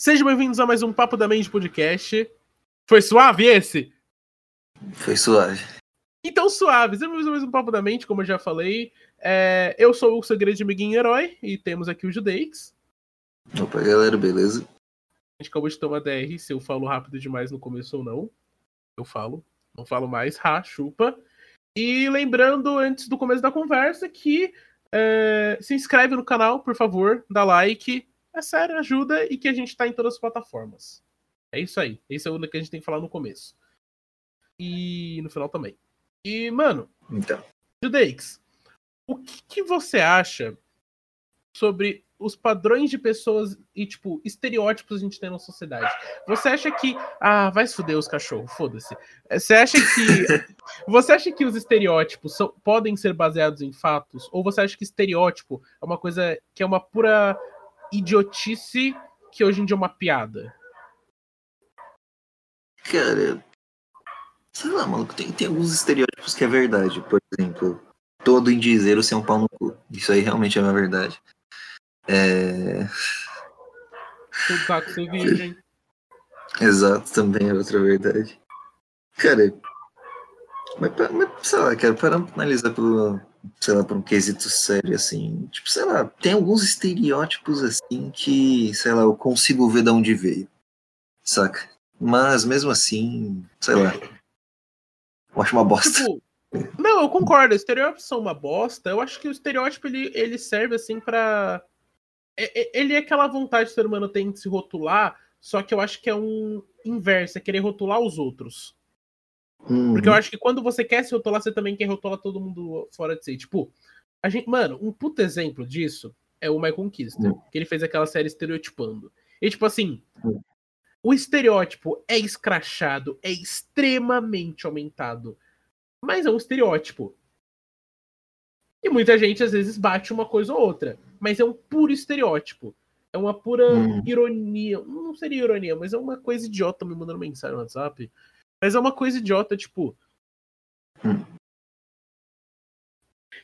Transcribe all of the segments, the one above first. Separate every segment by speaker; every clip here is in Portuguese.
Speaker 1: Sejam bem-vindos a mais um Papo da Mente podcast. Foi suave esse?
Speaker 2: Foi suave.
Speaker 1: Então, suave. Sejam bem-vindos a mais um Papo da Mente, como eu já falei. É, eu sou o seu grande amiguinho herói e temos aqui o Judeix.
Speaker 2: Opa, galera, beleza?
Speaker 1: A gente acabou de tomar DR, se eu falo rápido demais no começo ou não. Eu falo. Não falo mais. Ha, chupa. E lembrando, antes do começo da conversa, que é, se inscreve no canal, por favor, dá like é sério, ajuda e que a gente tá em todas as plataformas. É isso aí. Esse é o que a gente tem que falar no começo. E no final também. E, mano,
Speaker 2: então.
Speaker 1: Judeix, o que, que você acha sobre os padrões de pessoas e, tipo, estereótipos a gente tem na sociedade. Você acha que. Ah, vai se fuder os cachorros, foda-se. Você acha que. você acha que os estereótipos são, podem ser baseados em fatos? Ou você acha que estereótipo é uma coisa que é uma pura idiotice que hoje em dia é uma piada?
Speaker 2: Cara, sei lá, maluco, tem, tem alguns estereótipos que é verdade. Por exemplo, todo indizeiro ser um pau no cu. Isso aí realmente é uma verdade. É.
Speaker 1: Virgem.
Speaker 2: Exato, também é outra verdade. Cara, mas, mas sei lá, cara, para analisar pelo, sei lá, por um quesito sério, assim. Tipo, sei lá, tem alguns estereótipos, assim, que, sei lá, eu consigo ver de onde veio. Saca? Mas, mesmo assim, sei lá. Eu acho uma bosta.
Speaker 1: Tipo, não, eu concordo. Estereótipos são uma bosta. Eu acho que o estereótipo, ele, ele serve, assim, pra... Ele é aquela vontade que o ser humano tem de se rotular, só que eu acho que é um inverso, é querer rotular os outros. Uhum. Porque eu acho que quando você quer se rotular, você também quer rotular todo mundo fora de si. Tipo, a gente, mano, um puto exemplo disso é o My Conquista, uhum. que ele fez aquela série estereotipando. E tipo assim, uhum. o estereótipo é escrachado, é extremamente aumentado. Mas é um estereótipo. E muita gente às vezes bate uma coisa ou outra. Mas é um puro estereótipo. É uma pura uhum. ironia. Não seria ironia, mas é uma coisa idiota me mandando mensagem no WhatsApp. Mas é uma coisa idiota, tipo. Hum.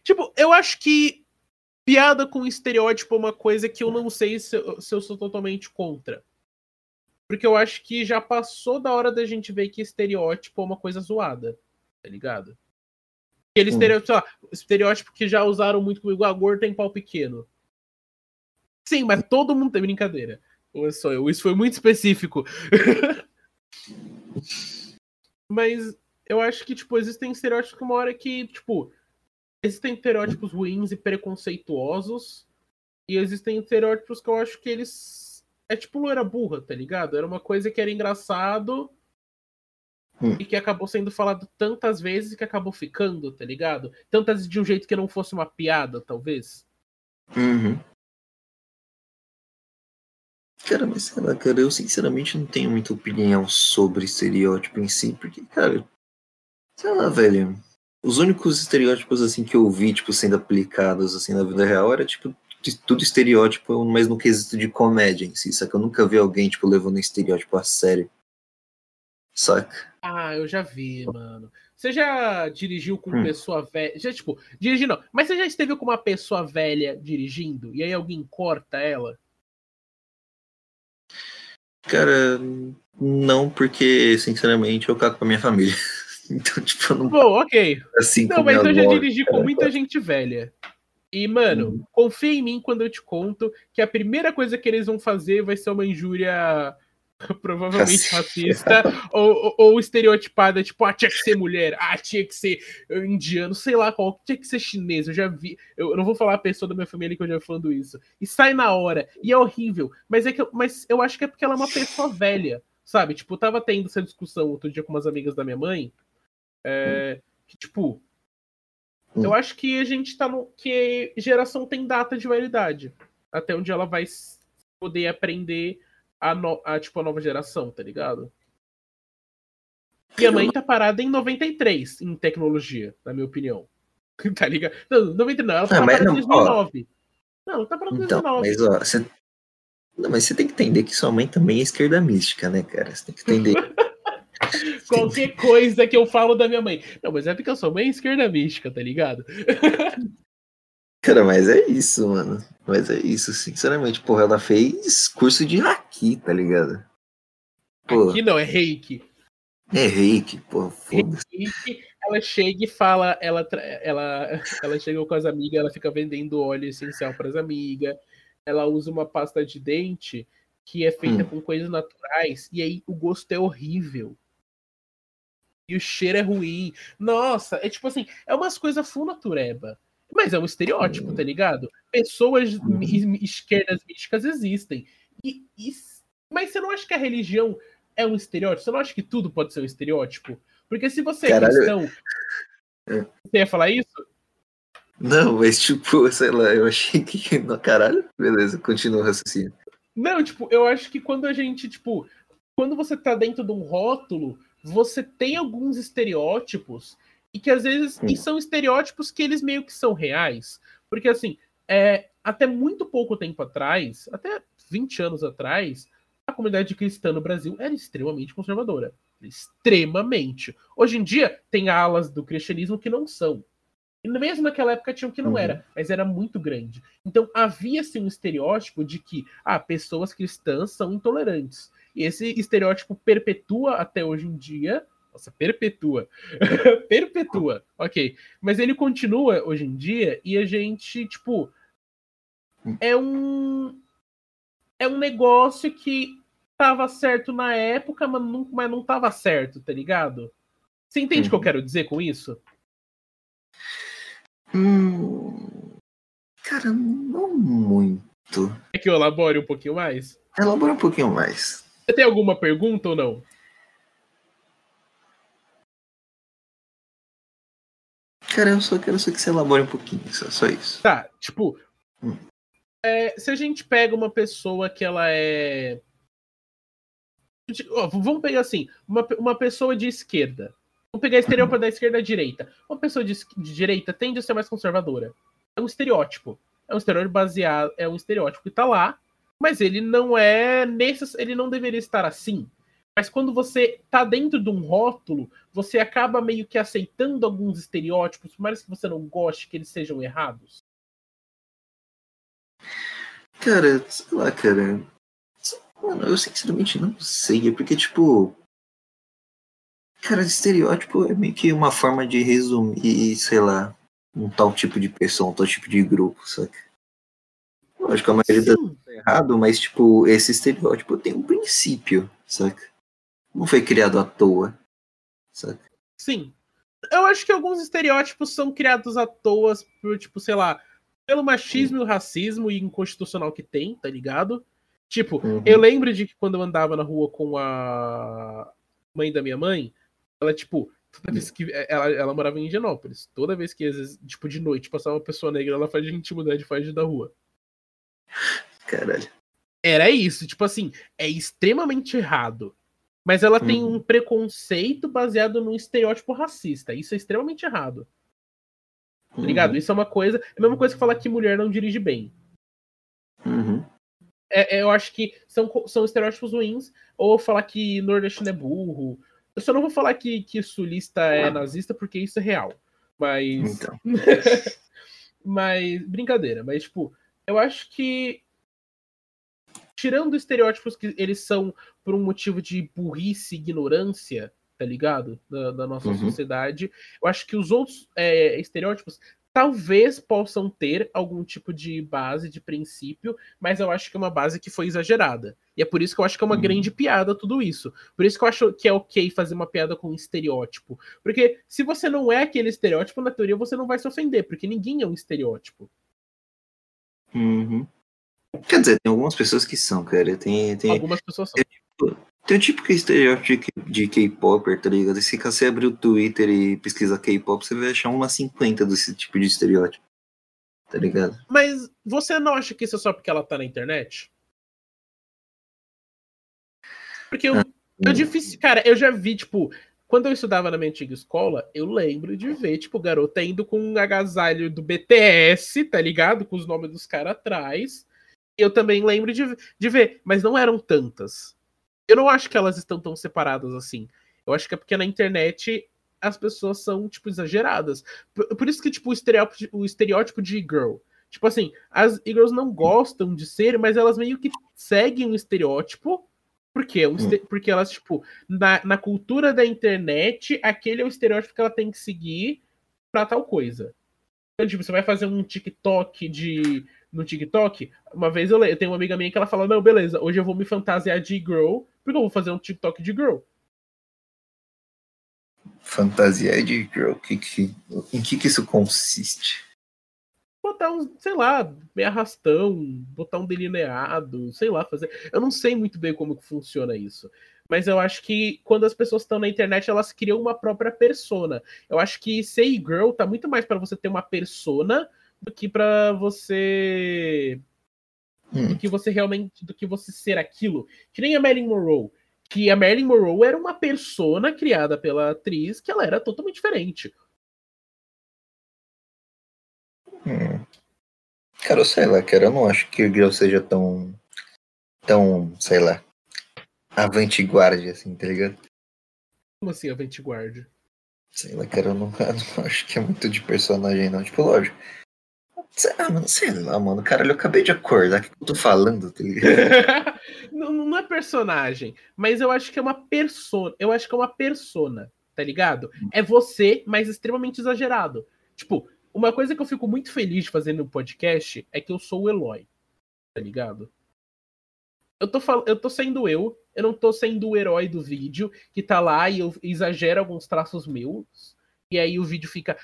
Speaker 1: Tipo, eu acho que piada com estereótipo é uma coisa que eu não sei se eu, se eu sou totalmente contra. Porque eu acho que já passou da hora da gente ver que estereótipo é uma coisa zoada, tá ligado? Aquele hum. estereótipo, lá, estereótipo que já usaram muito comigo, a gordo tem pau pequeno. Sim, mas todo mundo tem brincadeira. Ou é só eu? Isso foi muito específico. Mas eu acho que, tipo, existem estereótipos que uma hora que, tipo, existem estereótipos ruins e preconceituosos. E existem estereótipos que eu acho que eles. É tipo loira burra, tá ligado? Era uma coisa que era engraçado hum. e que acabou sendo falado tantas vezes que acabou ficando, tá ligado? Tantas de um jeito que não fosse uma piada, talvez.
Speaker 2: Uhum. Cara, mas sei lá, cara, eu sinceramente não tenho muita opinião sobre estereótipo em si, porque, cara, sei lá, velho. Os únicos estereótipos, assim, que eu vi, tipo, sendo aplicados, assim, na vida real era, tipo, tudo estereótipo, mas no quesito de comédia em si, saca? Eu nunca vi alguém, tipo, levando um estereótipo a sério. Saca?
Speaker 1: Ah, eu já vi, mano. Você já dirigiu com hum. pessoa velha? Já, tipo, dirigir não. Mas você já esteve com uma pessoa velha dirigindo e aí alguém corta ela?
Speaker 2: Cara, não, porque, sinceramente, eu cago com a minha família. Então, tipo, não.
Speaker 1: Bom, ok. Assim, não, mas eu já dirigi com muita gente velha. E, mano, hum. confia em mim quando eu te conto que a primeira coisa que eles vão fazer vai ser uma injúria provavelmente racista, ou, ou, estereotipada, tipo, ah, tinha que ser mulher, ah, tinha que ser indiano, sei lá qual, tinha que ser chinês, eu já vi, eu não vou falar a pessoa da minha família que eu já falando isso, e sai na hora, e é horrível, mas é que, mas eu acho que é porque ela é uma pessoa velha, sabe, tipo, eu tava tendo essa discussão outro dia com umas amigas da minha mãe, é, que, tipo, eu acho que a gente tá no, que geração tem data de validade, até onde ela vai poder aprender a, no, a, tipo, a nova geração, tá ligado? Minha mãe tá parada em 93 em tecnologia, na minha opinião. tá ligado? Não, 99, ela tá parada em 2009. Ó, não, tá parada em então, 2009.
Speaker 2: Mas, ó, você... Não, mas você tem que entender que sua mãe também é esquerda mística, né, cara? Você tem que entender.
Speaker 1: Qualquer coisa que eu falo da minha mãe. Não, mas é porque eu sou mãe esquerda mística, tá ligado?
Speaker 2: Cara, mas é isso, mano. Mas é isso, sinceramente. Porra, ela fez curso de haki, tá ligado?
Speaker 1: Pô. Aqui não, é reiki.
Speaker 2: É reiki, porra, foda-se.
Speaker 1: Ela chega e fala, ela, ela, ela chega com as amigas, ela fica vendendo óleo essencial para as amigas. Ela usa uma pasta de dente que é feita hum. com coisas naturais, e aí o gosto é horrível. E o cheiro é ruim. Nossa, é tipo assim, é umas coisas full natureba. Mas é um estereótipo, tá ligado? Pessoas uhum. esquerdas místicas existem. E, e, mas você não acha que a religião é um estereótipo? Você não acha que tudo pode ser um estereótipo? Porque se você é Caralho. é cristão. Você ia falar isso?
Speaker 2: Não, mas tipo, sei lá, eu achei que. Não, caralho, beleza, continua o raciocínio.
Speaker 1: Não, tipo, eu acho que quando a gente, tipo, quando você tá dentro de um rótulo, você tem alguns estereótipos e que às vezes e são estereótipos que eles meio que são reais. Porque assim, é, até muito pouco tempo atrás, até 20 anos atrás, a comunidade cristã no Brasil era extremamente conservadora. Extremamente. Hoje em dia, tem alas do cristianismo que não são. E mesmo naquela época tinham que não uhum. era, mas era muito grande. Então havia-se um estereótipo de que ah, pessoas cristãs são intolerantes. E esse estereótipo perpetua até hoje em dia, nossa, perpetua. perpetua. Ok. Mas ele continua hoje em dia e a gente, tipo. É um. É um negócio que tava certo na época, mas não, mas não tava certo, tá ligado? Você entende o uhum. que eu uhum. quero dizer com isso?
Speaker 2: Hum, cara, não muito.
Speaker 1: É que eu elabore um pouquinho mais?
Speaker 2: Elabora um pouquinho mais.
Speaker 1: Você tem alguma pergunta ou não?
Speaker 2: Cara, eu só quero só que você elabore um pouquinho, só, só isso.
Speaker 1: Tá, tipo. Hum. É, se a gente pega uma pessoa que ela é. vamos pegar assim, uma, uma pessoa de esquerda. Vamos pegar estereótipo da esquerda à direita. Uma pessoa de, de direita tende a ser mais conservadora. É um estereótipo. É um estereótipo baseado. É um estereótipo que tá lá, mas ele não é. Necess, ele não deveria estar assim. Mas quando você tá dentro de um rótulo, você acaba meio que aceitando alguns estereótipos, por mais que você não goste que eles sejam errados.
Speaker 2: Cara, sei lá, cara. Mano, eu sinceramente não sei. É porque, tipo. Cara, estereótipo é meio que uma forma de resumir, sei lá, um tal tipo de pessoa, um tal tipo de grupo, saca? Lógico, a maioria Sim. tá errado, mas, tipo, esse estereótipo tem um princípio, saca? Não foi criado à toa. Sabe?
Speaker 1: Sim. Eu acho que alguns estereótipos são criados à toa por, tipo, sei lá, pelo machismo e o racismo e inconstitucional que tem, tá ligado? Tipo, uhum. eu lembro de que quando eu andava na rua com a mãe da minha mãe, ela, tipo, toda vez que. Ela, ela morava em Higienópolis. Toda vez que, às vezes, tipo, de noite passava uma pessoa negra, ela fazia a gente mudar de faixa da rua.
Speaker 2: Caralho.
Speaker 1: Era isso, tipo assim, é extremamente errado. Mas ela uhum. tem um preconceito baseado num estereótipo racista. Isso é extremamente errado. Tá uhum. ligado? Isso é uma coisa. É a mesma coisa que falar que mulher não dirige bem.
Speaker 2: Uhum.
Speaker 1: É, é, eu acho que são, são estereótipos ruins. Ou falar que nordestino é burro. Eu só não vou falar que, que sulista é nazista, porque isso é real. Mas. Então. mas. Brincadeira. Mas, tipo, eu acho que tirando estereótipos que eles são por um motivo de burrice e ignorância, tá ligado? Da, da nossa uhum. sociedade, eu acho que os outros é, estereótipos talvez possam ter algum tipo de base, de princípio, mas eu acho que é uma base que foi exagerada. E é por isso que eu acho que é uma uhum. grande piada tudo isso. Por isso que eu acho que é ok fazer uma piada com um estereótipo. Porque se você não é aquele estereótipo, na teoria você não vai se ofender, porque ninguém é um estereótipo.
Speaker 2: Uhum. Quer dizer, tem algumas pessoas que são, cara. Tem, tem,
Speaker 1: algumas pessoas são.
Speaker 2: Tem, tem um tipo é estereótipo de, de K-Popper, tá ligado? Se você abrir o Twitter e pesquisar K-Pop, você vai achar umas 50 desse tipo de estereótipo. Tá ligado?
Speaker 1: Mas você não acha que isso é só porque ela tá na internet? Porque eu, ah, eu difícil. Cara, eu já vi, tipo, quando eu estudava na minha antiga escola, eu lembro de ver, tipo, garota indo com um agasalho do BTS, tá ligado? Com os nomes dos caras atrás eu também lembro de, de ver, mas não eram tantas. Eu não acho que elas estão tão separadas assim. Eu acho que é porque na internet as pessoas são, tipo, exageradas. Por, por isso que, tipo, o estereótipo, o estereótipo de girl. Tipo assim, as e-girls não gostam de ser, mas elas meio que seguem um estereótipo. Porque, é um hum. porque elas, tipo, na, na cultura da internet, aquele é o estereótipo que ela tem que seguir pra tal coisa. Então, tipo, você vai fazer um TikTok de. No TikTok, uma vez eu, eu tenho uma amiga minha que ela fala: Não, beleza, hoje eu vou me fantasiar de girl, porque eu vou fazer um TikTok de girl.
Speaker 2: Fantasia de girl, que, que, em que, que isso consiste?
Speaker 1: Botar um, sei lá, meio arrastão, botar um delineado, sei lá, fazer. Eu não sei muito bem como que funciona isso. Mas eu acho que quando as pessoas estão na internet, elas criam uma própria persona. Eu acho que ser girl tá muito mais para você ter uma persona do que para você hum. do que você realmente do que você ser aquilo. Que nem a Marilyn Monroe que a Marilyn Monroe era uma persona criada pela atriz que ela era totalmente diferente.
Speaker 2: Hum. Cara, eu sei lá, cara, eu não acho que o Girl seja tão. tão, sei lá, avant-garde, assim, tá ligado?
Speaker 1: Como assim, avant-garde?
Speaker 2: Sei lá, cara, eu não, eu não acho que é muito de personagem, não. Tipo, lógico. Ah, mano, sei lá, mano. Caralho, eu acabei de acordar. O que eu tô falando, tá
Speaker 1: não, não é personagem, mas eu acho que é uma persona. Eu acho que é uma persona, tá ligado? É você, mas extremamente exagerado. Tipo, uma coisa que eu fico muito feliz de fazer no podcast é que eu sou o Eloy, tá ligado? Eu tô, fal... eu tô sendo eu, eu não tô sendo o herói do vídeo que tá lá e eu exagero alguns traços meus, e aí o vídeo fica.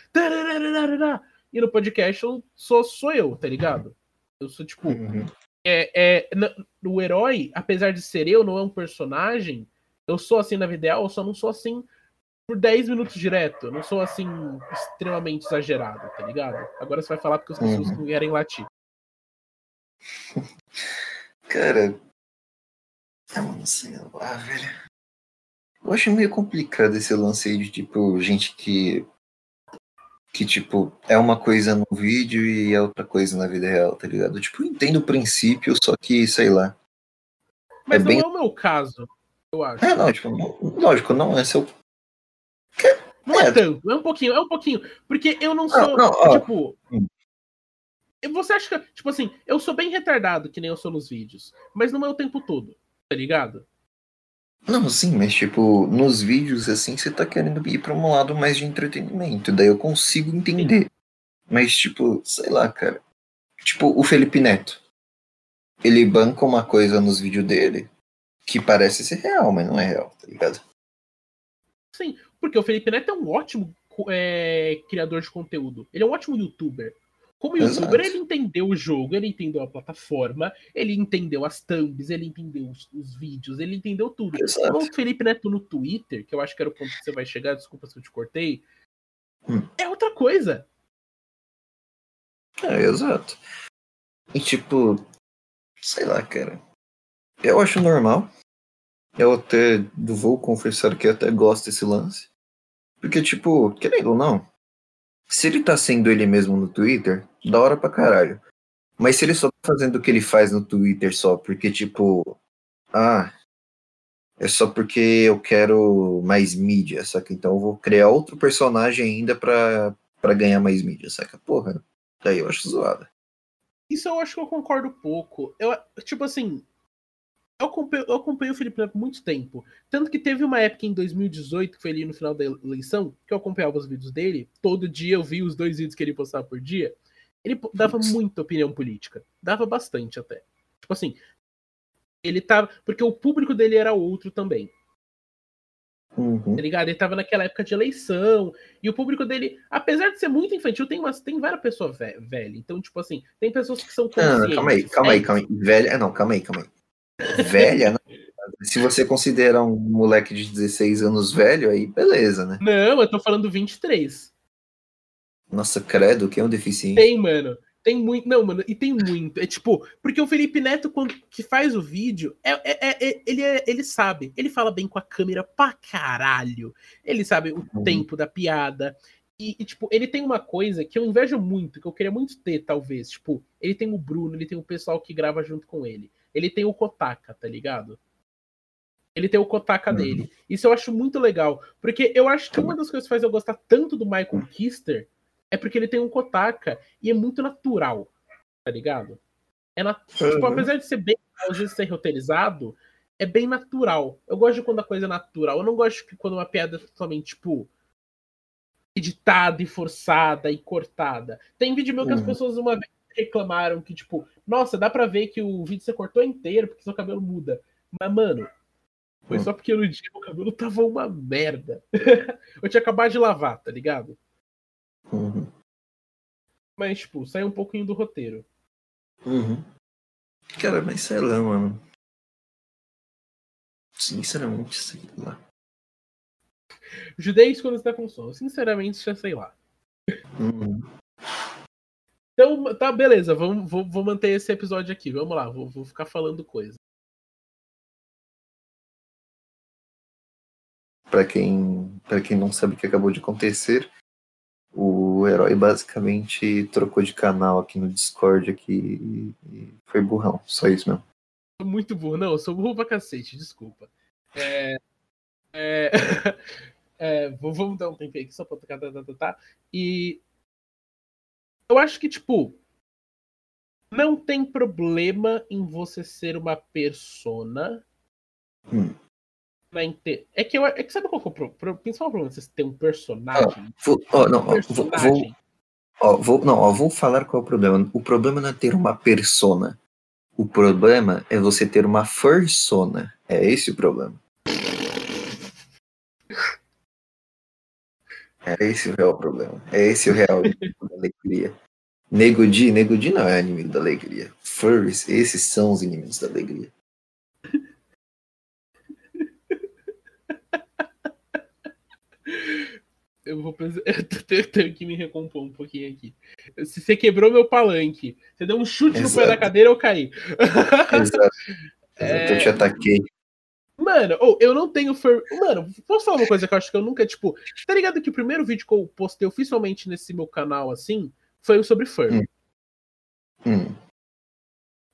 Speaker 1: E no podcast eu sou, sou eu, tá ligado? Eu sou tipo. Uhum. É, é, o herói, apesar de ser eu, não é um personagem. Eu sou assim na vida real, eu só não sou assim por 10 minutos direto. Eu não sou assim extremamente exagerado, tá ligado? Agora você vai falar porque as pessoas uhum. não querem latir.
Speaker 2: Cara. Eu não sei lá, velho. Eu acho meio complicado esse lance aí de tipo, gente que que, tipo, é uma coisa no vídeo e é outra coisa na vida real, tá ligado? Tipo, eu entendo o princípio, só que, sei lá.
Speaker 1: Mas é não bem... é o meu caso, eu acho.
Speaker 2: É, não, tipo, lógico, não é seu.
Speaker 1: Não é, é tanto, é um pouquinho, é um pouquinho. Porque eu não sou, não, não, tipo. Hum. Você acha que, tipo assim, eu sou bem retardado, que nem eu sou nos vídeos, mas não é o tempo todo, tá ligado?
Speaker 2: Não, sim, mas tipo, nos vídeos assim, você tá querendo ir pra um lado mais de entretenimento. Daí eu consigo entender. Mas, tipo, sei lá, cara. Tipo, o Felipe Neto. Ele banca uma coisa nos vídeos dele que parece ser real, mas não é real, tá ligado?
Speaker 1: Sim, porque o Felipe Neto é um ótimo é, criador de conteúdo. Ele é um ótimo youtuber. Como youtuber, Exato. ele entendeu o jogo, ele entendeu a plataforma, ele entendeu as thumbs, ele entendeu os, os vídeos, ele entendeu tudo. Exato. O Felipe Neto no Twitter, que eu acho que era o ponto que você vai chegar, desculpa se eu te cortei, hum. é outra coisa.
Speaker 2: É, exato. E tipo, sei lá, cara. Eu acho normal. Eu até vou confessar que até gosto desse lance. Porque, tipo, querendo ou não, se ele tá sendo ele mesmo no Twitter, da hora pra caralho. Mas se ele só tá fazendo o que ele faz no Twitter só porque, tipo, ah, é só porque eu quero mais mídia, saca? Então eu vou criar outro personagem ainda pra, pra ganhar mais mídia, saca? Porra, daí eu acho zoada.
Speaker 1: Isso eu acho que eu concordo pouco. Eu, tipo assim, eu acompanho, eu acompanho o Felipe Neto por muito tempo. Tanto que teve uma época em 2018, que foi ali no final da eleição, que eu acompanhava os vídeos dele. Todo dia eu vi os dois vídeos que ele postava por dia. Ele dava muita opinião política. Dava bastante até. Tipo assim, ele tava. Porque o público dele era outro também. Uhum. Tá ligado? Ele tava naquela época de eleição. E o público dele, apesar de ser muito infantil, tem, umas, tem várias pessoas velhas. Então, tipo assim, tem pessoas que são
Speaker 2: conscientes. Não, calma aí, calma aí, calma aí. Velha. Não, calma aí, calma aí velha, né? Se você considera um moleque de 16 anos velho, aí beleza, né?
Speaker 1: Não, eu tô falando 23.
Speaker 2: Nossa, credo, que é um deficiente.
Speaker 1: Tem, mano. Tem muito. Não, mano, e tem muito. É tipo, porque o Felipe Neto, quando que faz o vídeo, é, é, é ele, é, ele sabe. Ele fala bem com a câmera pra caralho. Ele sabe o uhum. tempo da piada. E, e, tipo, ele tem uma coisa que eu invejo muito, que eu queria muito ter, talvez. Tipo, ele tem o Bruno, ele tem o pessoal que grava junto com ele ele tem o Kotaka, tá ligado? Ele tem o Kotaka uhum. dele. Isso eu acho muito legal. Porque eu acho que uma das coisas que faz eu gostar tanto do Michael Kister é porque ele tem um Kotaka e é muito natural. tá ligado? É nat... uhum. tipo, apesar de ser bem, às vezes ser roteirizado, é bem natural. Eu gosto quando a coisa é natural. Eu não gosto de quando uma piada é totalmente, tipo, editada e forçada e cortada. Tem vídeo meu que as uhum. pessoas uma vez reclamaram que, tipo, nossa, dá pra ver que o vídeo você cortou inteiro porque seu cabelo muda. Mas, mano, foi uhum. só porque no dia o cabelo tava uma merda. eu tinha acabado de lavar, tá ligado?
Speaker 2: Uhum.
Speaker 1: Mas, tipo, sai um pouquinho do roteiro.
Speaker 2: Uhum. Cara, mas sei lá, mano. Sinceramente, sei lá.
Speaker 1: Judez quando está com sono. Sinceramente, já sei lá.
Speaker 2: Uhum.
Speaker 1: Então, tá, beleza. Vamos, vou, vou, manter esse episódio aqui. Vamos lá, vou, vou ficar falando coisa.
Speaker 2: Para quem, pra quem não sabe o que acabou de acontecer, o herói basicamente trocou de canal aqui no Discord aqui e foi burrão. Só isso mesmo.
Speaker 1: Muito burro. Não, eu sou burro pra cacete, desculpa. É, é, é, vamos dar um tempo aqui só pra tocar. Tá, tá, tá, tá, E eu acho que, tipo, não tem problema em você ser uma persona.
Speaker 2: Hum.
Speaker 1: Inte... É que eu, é que sabe qual é o pro, principal problema? Você ter um personagem.
Speaker 2: Oh, vou, oh, não, um personagem. Vou, oh, vou, não, vou falar qual é o problema. O problema não é ter uma persona. O problema é você ter uma persona. É esse o problema. É esse o real problema. É esse o real da alegria. Nego Di, Nego Di não é inimigo da alegria. Furries, esses são os inimigos da alegria.
Speaker 1: Eu vou precisar. Eu tenho que me recompor um pouquinho aqui. Se você quebrou meu palanque, você deu um chute Exato. no pé da cadeira, eu caí.
Speaker 2: Exato. É... Eu te ataquei.
Speaker 1: Mano, oh, eu não tenho. Fur... Mano, posso falar uma coisa que eu acho que eu nunca, tipo. Tá ligado que o primeiro vídeo que eu postei oficialmente nesse meu canal, assim, foi sobre fur.
Speaker 2: Hum. Hum.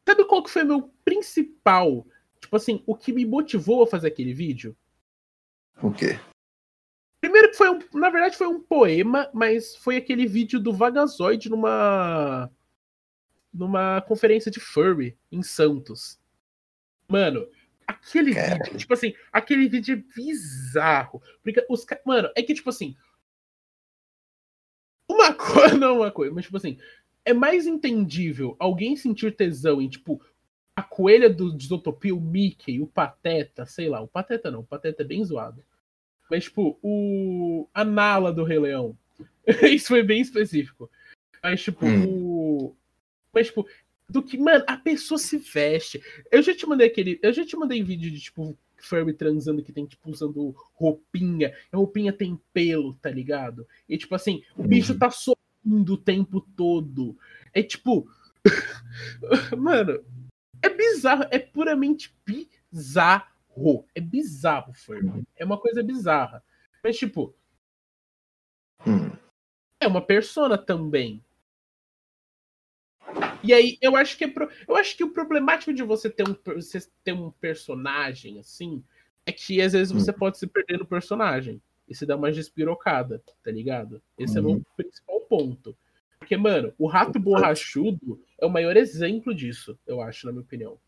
Speaker 1: Sabe qual que foi meu principal? Tipo assim, o que me motivou a fazer aquele vídeo?
Speaker 2: O quê?
Speaker 1: Primeiro que foi um. Na verdade, foi um poema, mas foi aquele vídeo do Vagazoid numa. numa conferência de furry em Santos. Mano, Aquele Cara. vídeo, tipo assim, aquele vídeo é bizarro. Porque os Mano, é que, tipo assim. Uma coisa, não uma coisa, mas, tipo assim, é mais entendível alguém sentir tesão em, tipo, a coelha do Desotopia, o Mickey, o Pateta, sei lá, o Pateta não, o Pateta é bem zoado. Mas, tipo, o. A Nala do Rei Leão. Isso foi bem específico. Mas, tipo, hum. o. Mas, tipo, do que, mano, a pessoa se veste. Eu já te mandei aquele. Eu já te mandei vídeo de, tipo, Furby transando que tem, tipo, usando roupinha. A roupinha tem pelo, tá ligado? E, tipo assim, o uhum. bicho tá sorrindo o tempo todo. É tipo. mano, é bizarro. É puramente bizarro. É bizarro. Uhum. É uma coisa bizarra. Mas, tipo.
Speaker 2: Hum.
Speaker 1: É uma persona também. E aí, eu acho que é pro... eu acho que o problemático de você ter um, você ter um personagem assim é que às vezes você hum. pode se perder no personagem e se dá uma despirocada, tá ligado? Esse uhum. é o meu uhum. principal ponto. Porque, mano, o rato borrachudo é o maior exemplo disso, eu acho, na minha opinião.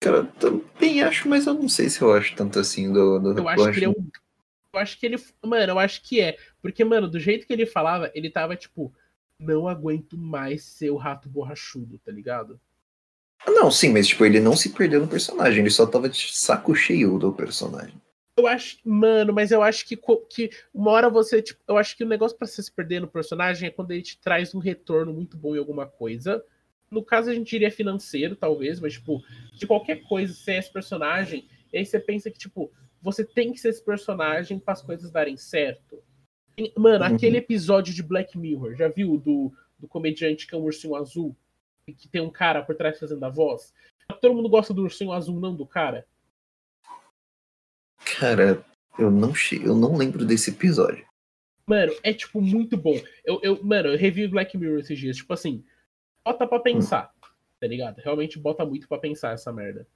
Speaker 2: Cara, também acho, mas eu não sei se eu acho tanto assim do. do
Speaker 1: eu acho que ele é um. Eu acho que ele. Mano, eu acho que é. Porque, mano, do jeito que ele falava, ele tava, tipo, não aguento mais ser o rato borrachudo, tá ligado?
Speaker 2: Não, sim, mas tipo, ele não se perdeu no personagem, ele só tava de saco cheio do personagem.
Speaker 1: Eu acho, mano, mas eu acho que, que uma hora você, tipo, eu acho que o negócio para você se perder no personagem é quando ele te traz um retorno muito bom em alguma coisa. No caso, a gente diria financeiro, talvez, mas, tipo, de qualquer coisa, ser esse personagem, e aí você pensa que, tipo, você tem que ser esse personagem para as coisas darem certo. Mano, uhum. aquele episódio de Black Mirror, já viu? Do, do comediante que é um ursinho azul? Que tem um cara por trás fazendo a voz? Todo mundo gosta do ursinho azul, não do cara?
Speaker 2: Cara, eu não, eu não lembro desse episódio.
Speaker 1: Mano, é tipo muito bom. Eu, eu, mano, eu revi Black Mirror esses dias. Tipo assim, bota pra pensar, hum. tá ligado? Realmente bota muito pra pensar essa merda.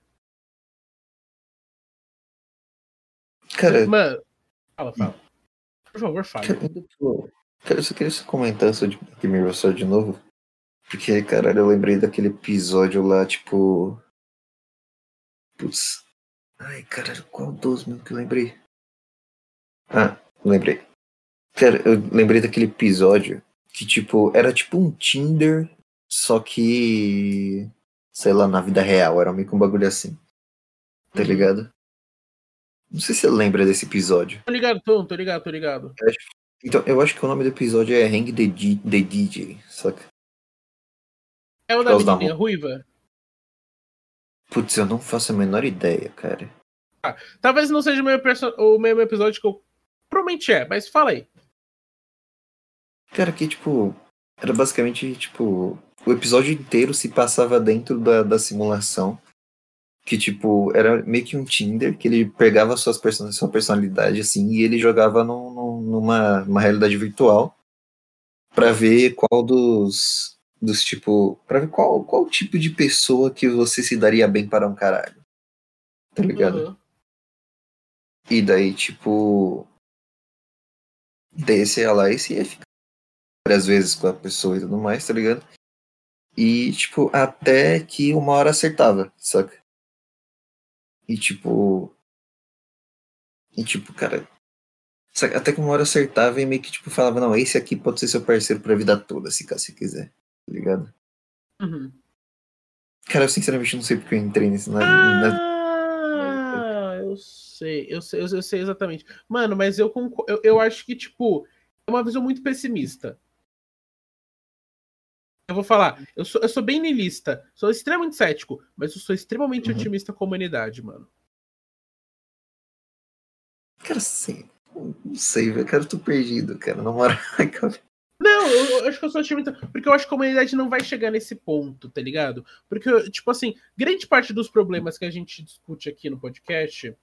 Speaker 2: Cara.
Speaker 1: Mano, fala, fala. Por favor, fale.
Speaker 2: Cara, eu só queria comentar sobre Black Mirror só de novo. Porque, caralho, eu lembrei daquele episódio lá, tipo. Putz. Ai, caralho, qual dos mil que eu lembrei? Ah, lembrei. Cara, eu lembrei daquele episódio que, tipo, era tipo um Tinder, só que. Sei lá, na vida real, era meio que um bagulho assim. Tá uhum. ligado? Não sei se você lembra desse episódio.
Speaker 1: Tô ligado, tô, tô ligado, tô ligado.
Speaker 2: Então, eu acho que o nome do episódio é Hang the, D the DJ, saca?
Speaker 1: É o da menininha ruiva?
Speaker 2: Putz, eu não faço a menor ideia, cara.
Speaker 1: Ah, talvez não seja o mesmo, o mesmo episódio que eu. Provavelmente é, mas fala aí.
Speaker 2: Cara, que tipo. Era basicamente, tipo. O episódio inteiro se passava dentro da, da simulação que tipo era meio que um Tinder que ele pegava suas person sua personalidade assim e ele jogava no, no, numa uma realidade virtual para ver qual dos dos tipo para ver qual qual tipo de pessoa que você se daria bem para um caralho. Tá ligado? Uhum. e daí tipo daí você ia lá e você ia ficar várias vezes com a pessoa e tudo mais tá ligado? E tipo até que uma hora acertava saca e tipo. E tipo, cara. Até que uma hora acertava e meio que tipo falava, não, esse aqui pode ser seu parceiro pra vida toda, se caso você quiser. Tá ligado?
Speaker 1: Uhum.
Speaker 2: Cara, eu sinceramente não sei porque eu entrei nesse. Na,
Speaker 1: ah, na... eu sei, eu sei, eu sei exatamente. Mano, mas eu, eu, eu acho que, tipo, é uma visão muito pessimista. Eu vou falar, eu sou, eu sou bem niilista, sou extremamente cético, mas eu sou extremamente uhum. otimista com a humanidade, mano.
Speaker 2: Cara, sim. Não sei, velho. Cara, eu tô perdido, cara. Na moral.
Speaker 1: Não, eu, eu, acho que eu sou otimista. Porque eu acho que a humanidade não vai chegar nesse ponto, tá ligado? Porque, tipo assim, grande parte dos problemas que a gente discute aqui no podcast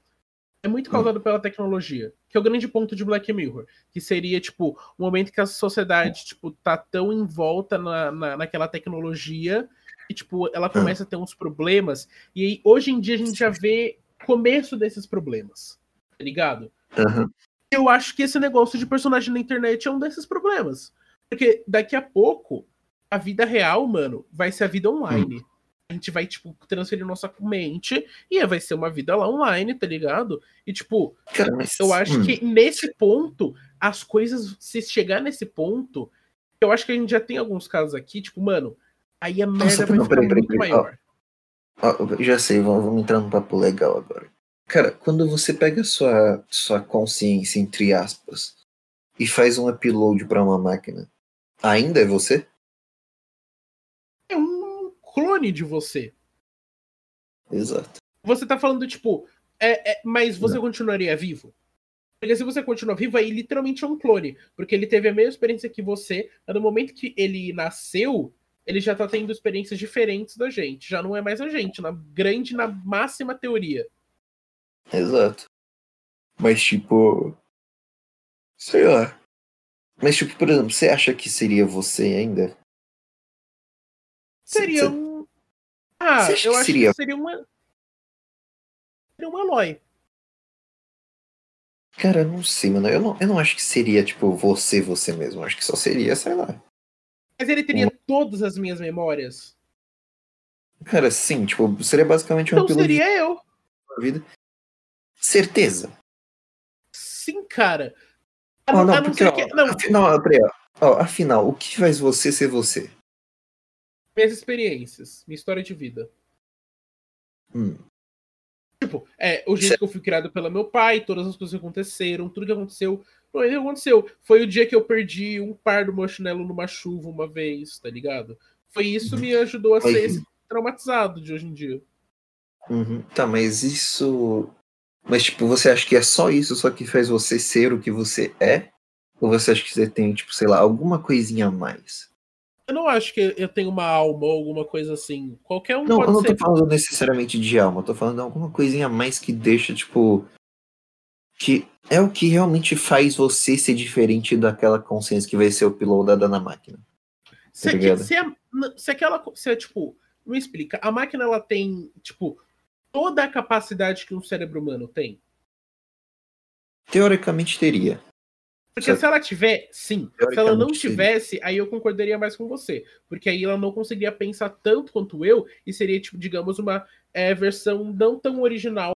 Speaker 1: é muito causado pela tecnologia, que é o grande ponto de Black Mirror, que seria, tipo, o momento que a sociedade, tipo, tá tão envolta na, na, naquela tecnologia e, tipo, ela começa a ter uns problemas, e aí, hoje em dia, a gente já vê começo desses problemas, tá ligado?
Speaker 2: Uhum.
Speaker 1: Eu acho que esse negócio de personagem na internet é um desses problemas, porque daqui a pouco, a vida real, mano, vai ser a vida online. Uhum a gente vai, tipo, transferir nossa mente e vai ser uma vida lá online, tá ligado? E, tipo,
Speaker 2: Cara, mas...
Speaker 1: eu acho hum. que nesse ponto, as coisas, se chegar nesse ponto, eu acho que a gente já tem alguns casos aqui, tipo, mano, aí a merda Nossa, vai não, ficar peraí, muito peraí, maior.
Speaker 2: Ó, ó, já sei, vamos, vamos entrar num papo legal agora. Cara, quando você pega sua, sua consciência, entre aspas, e faz um upload para uma máquina, ainda é você?
Speaker 1: Clone de você.
Speaker 2: Exato.
Speaker 1: Você tá falando, tipo, é, é mas você Não. continuaria vivo? Porque se você continua vivo, aí literalmente é um clone. Porque ele teve a mesma experiência que você, mas no momento que ele nasceu, ele já tá tendo experiências diferentes da gente. Já não é mais a gente, na grande, na máxima teoria.
Speaker 2: Exato. Mas tipo. Sei lá. Mas, tipo, por exemplo, você acha que seria você ainda?
Speaker 1: Seria um ah, eu acho seria? que seria uma. Seria uma Aloy.
Speaker 2: Cara, eu não sei, mano. Eu não, eu não acho que seria, tipo, você, você mesmo. Eu acho que só seria, sei lá.
Speaker 1: Mas ele teria todas as minhas memórias?
Speaker 2: Cara, sim, tipo, seria basicamente
Speaker 1: um então seria de... eu.
Speaker 2: Vida. Certeza.
Speaker 1: Sim, cara.
Speaker 2: A, oh, não, a não porque, ó, que... não. Afinal, peraí, ó, afinal, o que faz você ser você?
Speaker 1: Minhas experiências, minha história de vida.
Speaker 2: Hum.
Speaker 1: Tipo, é, o jeito que eu fui criado pelo meu pai, todas as coisas que aconteceram, tudo que aconteceu. Não, que aconteceu. Foi o dia que eu perdi um par do meu chinelo numa chuva uma vez, tá ligado? Foi isso que me ajudou a ser esse traumatizado de hoje em dia.
Speaker 2: Uhum. Tá, mas isso. Mas, tipo, você acha que é só isso, só que faz você ser o que você é? Ou você acha que você tem, tipo, sei lá, alguma coisinha a mais?
Speaker 1: Eu não acho que eu tenho uma alma ou alguma coisa assim. Qualquer um
Speaker 2: não,
Speaker 1: pode
Speaker 2: eu não
Speaker 1: ser.
Speaker 2: tô falando necessariamente de alma, eu tô falando de alguma coisinha a mais que deixa, tipo. Que é o que realmente faz você ser diferente daquela consciência que vai ser uploadada na máquina.
Speaker 1: Se, tá se, é, se aquela. Se é, tipo, me explica, a máquina ela tem, tipo, toda a capacidade que um cérebro humano tem?
Speaker 2: Teoricamente teria.
Speaker 1: Porque se ela tiver, sim. Se ela não tivesse, aí eu concordaria mais com você. Porque aí ela não conseguiria pensar tanto quanto eu, e seria, tipo, digamos, uma é, versão não tão original,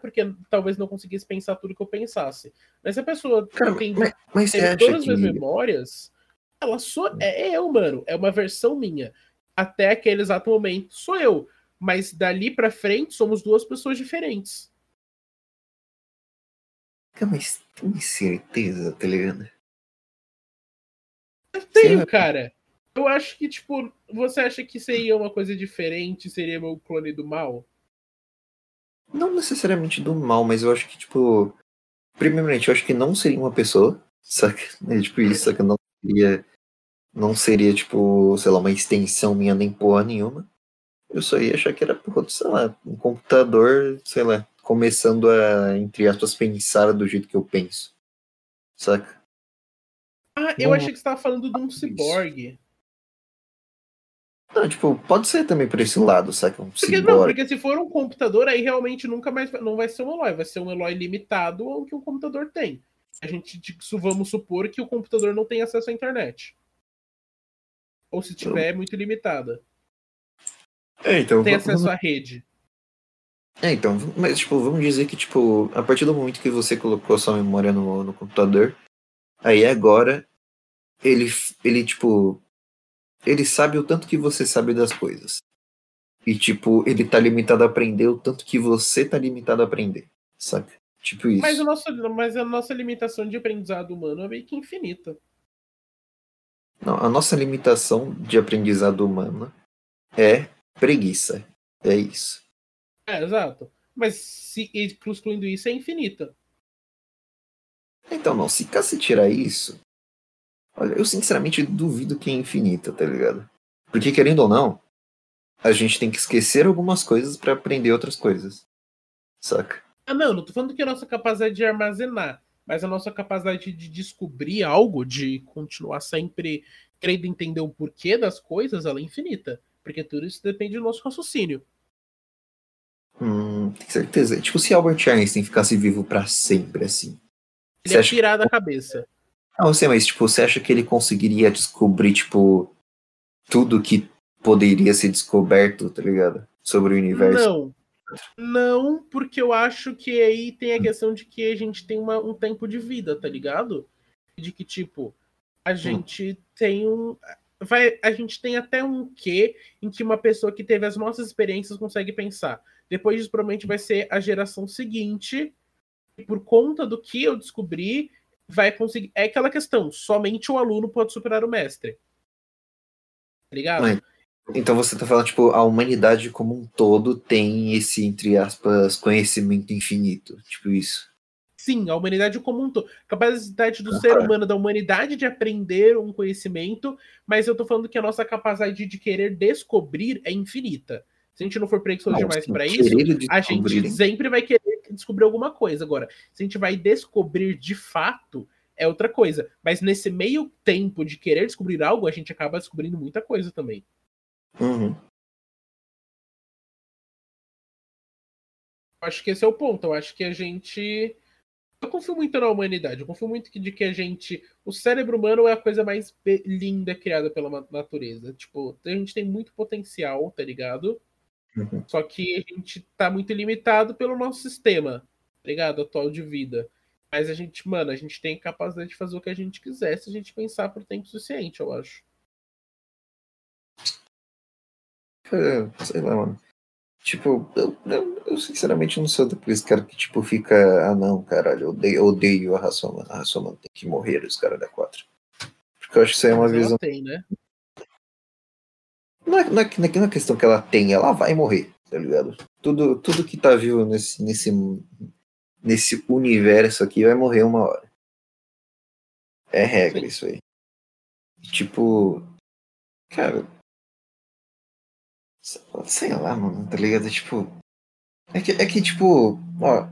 Speaker 1: porque talvez não conseguisse pensar tudo que eu pensasse. Mas se a pessoa
Speaker 2: Cara,
Speaker 1: tem,
Speaker 2: mas, mas
Speaker 1: tem todas as minhas memórias, ela só é eu, mano. É uma versão minha. Até aquele exato momento sou eu. Mas dali pra frente somos duas pessoas diferentes.
Speaker 2: Mas tem certeza, tá ligado?
Speaker 1: Eu tenho, cara. Eu acho que, tipo, você acha que seria uma coisa diferente? Seria meu clone do mal?
Speaker 2: Não necessariamente do mal, mas eu acho que, tipo. Primeiramente, eu acho que não seria uma pessoa, saca? É tipo isso, saca? Não seria. Não seria, tipo, sei lá, uma extensão minha nem porra nenhuma. Eu só ia achar que era, sei lá, um computador, sei lá, começando a, entre aspas, pensar do jeito que eu penso. Saca?
Speaker 1: Ah, eu não, achei que você tava falando de um ciborgue.
Speaker 2: Não, tipo, pode ser também por esse lado, saca? Um
Speaker 1: porque, não, porque se for um computador, aí realmente nunca mais não vai ser um Eloy, vai ser um Eloy limitado ao que o computador tem. A gente vamos supor que o computador não tem acesso à internet. Ou se tiver, então... é muito limitada.
Speaker 2: É, então.
Speaker 1: Tem acesso à rede.
Speaker 2: É, então, mas tipo, vamos dizer que, tipo, a partir do momento que você colocou sua memória no, no computador, aí agora ele, ele, tipo, ele sabe o tanto que você sabe das coisas. E, tipo, ele tá limitado a aprender o tanto que você tá limitado a aprender, sabe? Tipo isso.
Speaker 1: Mas, o nosso, mas a nossa limitação de aprendizado humano é meio que infinita.
Speaker 2: Não, a nossa limitação de aprendizado humano é preguiça. É isso.
Speaker 1: É, exato. Mas se excluindo isso, é infinita.
Speaker 2: Então, não, se se tirar isso. Olha, eu sinceramente duvido que é infinita, tá ligado? Porque, querendo ou não, a gente tem que esquecer algumas coisas para aprender outras coisas. Saca?
Speaker 1: Ah, não, não tô falando que a nossa capacidade de armazenar, mas a nossa capacidade de descobrir algo, de continuar sempre querendo entender o porquê das coisas, ela é infinita. Porque tudo isso depende do nosso raciocínio.
Speaker 2: Hum, tem certeza. Tipo, se Albert Einstein ficasse vivo para sempre, assim.
Speaker 1: Ele ia pirar da cabeça.
Speaker 2: Não, sei, mas tipo, você acha que ele conseguiria descobrir, tipo, tudo que poderia ser descoberto, tá ligado? Sobre o universo?
Speaker 1: Não. Não, porque eu acho que aí tem a questão de que a gente tem uma, um tempo de vida, tá ligado? De que, tipo, a hum. gente hum. tem um vai, a gente tem até um quê em que uma pessoa que teve as nossas experiências consegue pensar. Depois disso, provavelmente vai ser a geração seguinte, e por conta do que eu descobri, vai conseguir. É aquela questão: somente o aluno pode superar o mestre. Tá ligado?
Speaker 2: Então você tá falando, tipo, a humanidade como um todo tem esse, entre aspas, conhecimento infinito. Tipo isso.
Speaker 1: Sim, a humanidade como um todo. Capacidade do ser humano, da humanidade de aprender um conhecimento, mas eu tô falando que a nossa capacidade de querer descobrir é infinita. Se a gente não for preguiçoso demais para isso, a gente sempre vai querer descobrir alguma coisa. Agora, se a gente vai descobrir de fato, é outra coisa. Mas nesse meio tempo de querer descobrir algo, a gente acaba descobrindo muita coisa também.
Speaker 2: Uhum.
Speaker 1: Acho que esse é o ponto. Eu acho que a gente eu confio muito na humanidade. Eu confio muito de que a gente. O cérebro humano é a coisa mais linda criada pela natureza. Tipo, a gente tem muito potencial, tá ligado? Uhum. Só que a gente tá muito limitado pelo nosso sistema, tá ligado? Atual de vida. Mas a gente, mano, a gente tem capacidade de fazer o que a gente quiser se a gente pensar por tempo suficiente, eu acho.
Speaker 2: É, sei lá, mano. Tipo, eu, eu, eu, sinceramente não sou daqueles caras que, tipo, fica. Ah, não, caralho, eu odeio, eu odeio a raça humana. A raça humana tem que morrer, os caras da 4. Porque eu acho que isso aí é uma Mas visão.
Speaker 1: Tem, né?
Speaker 2: Não é, não, é, não é questão que ela tem, ela vai morrer, tá ligado? Tudo, tudo que tá vivo nesse, nesse, nesse universo aqui vai morrer uma hora. É regra isso aí. Tipo. Cara, Sei lá, mano, tá ligado? Tipo. É que, é que tipo, ó.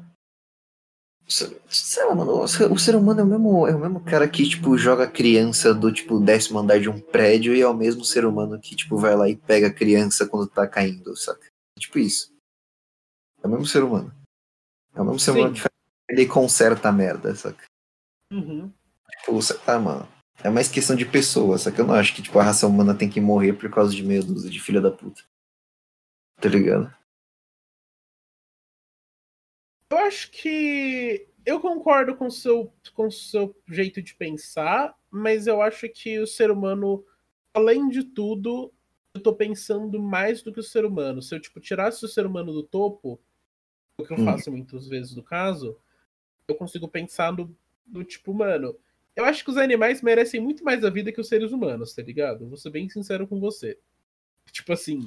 Speaker 2: Sei lá, mano, o ser humano é o mesmo, é o mesmo cara que, tipo, joga criança do, tipo, décimo andar de um prédio e é o mesmo ser humano que, tipo, vai lá e pega a criança quando tá caindo, saca? Tipo isso. É o mesmo ser humano. É o mesmo ser Sim. humano que faz, ele conserta a merda, saca?
Speaker 1: Uhum.
Speaker 2: tipo, sei lá, mano. É mais questão de pessoa, só que eu não acho que tipo, a raça humana tem que morrer por causa de meia dúzia de filha da puta. Tá ligado?
Speaker 1: Eu acho que eu concordo com o seu, com seu jeito de pensar, mas eu acho que o ser humano, além de tudo, eu tô pensando mais do que o ser humano. Se eu tipo, tirasse o ser humano do topo, o que eu hum. faço muitas vezes no caso, eu consigo pensar no, no tipo, mano, eu acho que os animais merecem muito mais a vida que os seres humanos, tá ligado? vou ser bem sincero com você. Tipo assim.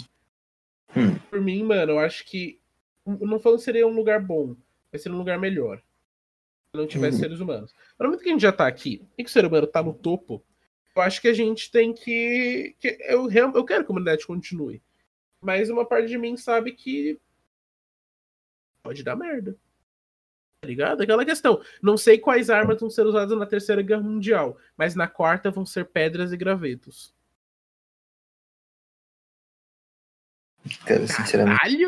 Speaker 1: Hum. Por mim, mano, eu acho que. Não falando que seria um lugar bom, vai ser um lugar melhor. Se não tivesse hum. seres humanos. No momento que a gente já tá aqui, e que o ser humano tá no topo, eu acho que a gente tem que. que eu, eu quero que a humanidade continue. Mas uma parte de mim sabe que. Pode dar merda. Tá ligado? Aquela questão. Não sei quais armas vão ser usadas na Terceira Guerra Mundial, mas na quarta vão ser pedras e gravetos.
Speaker 2: Cara, sinceramente.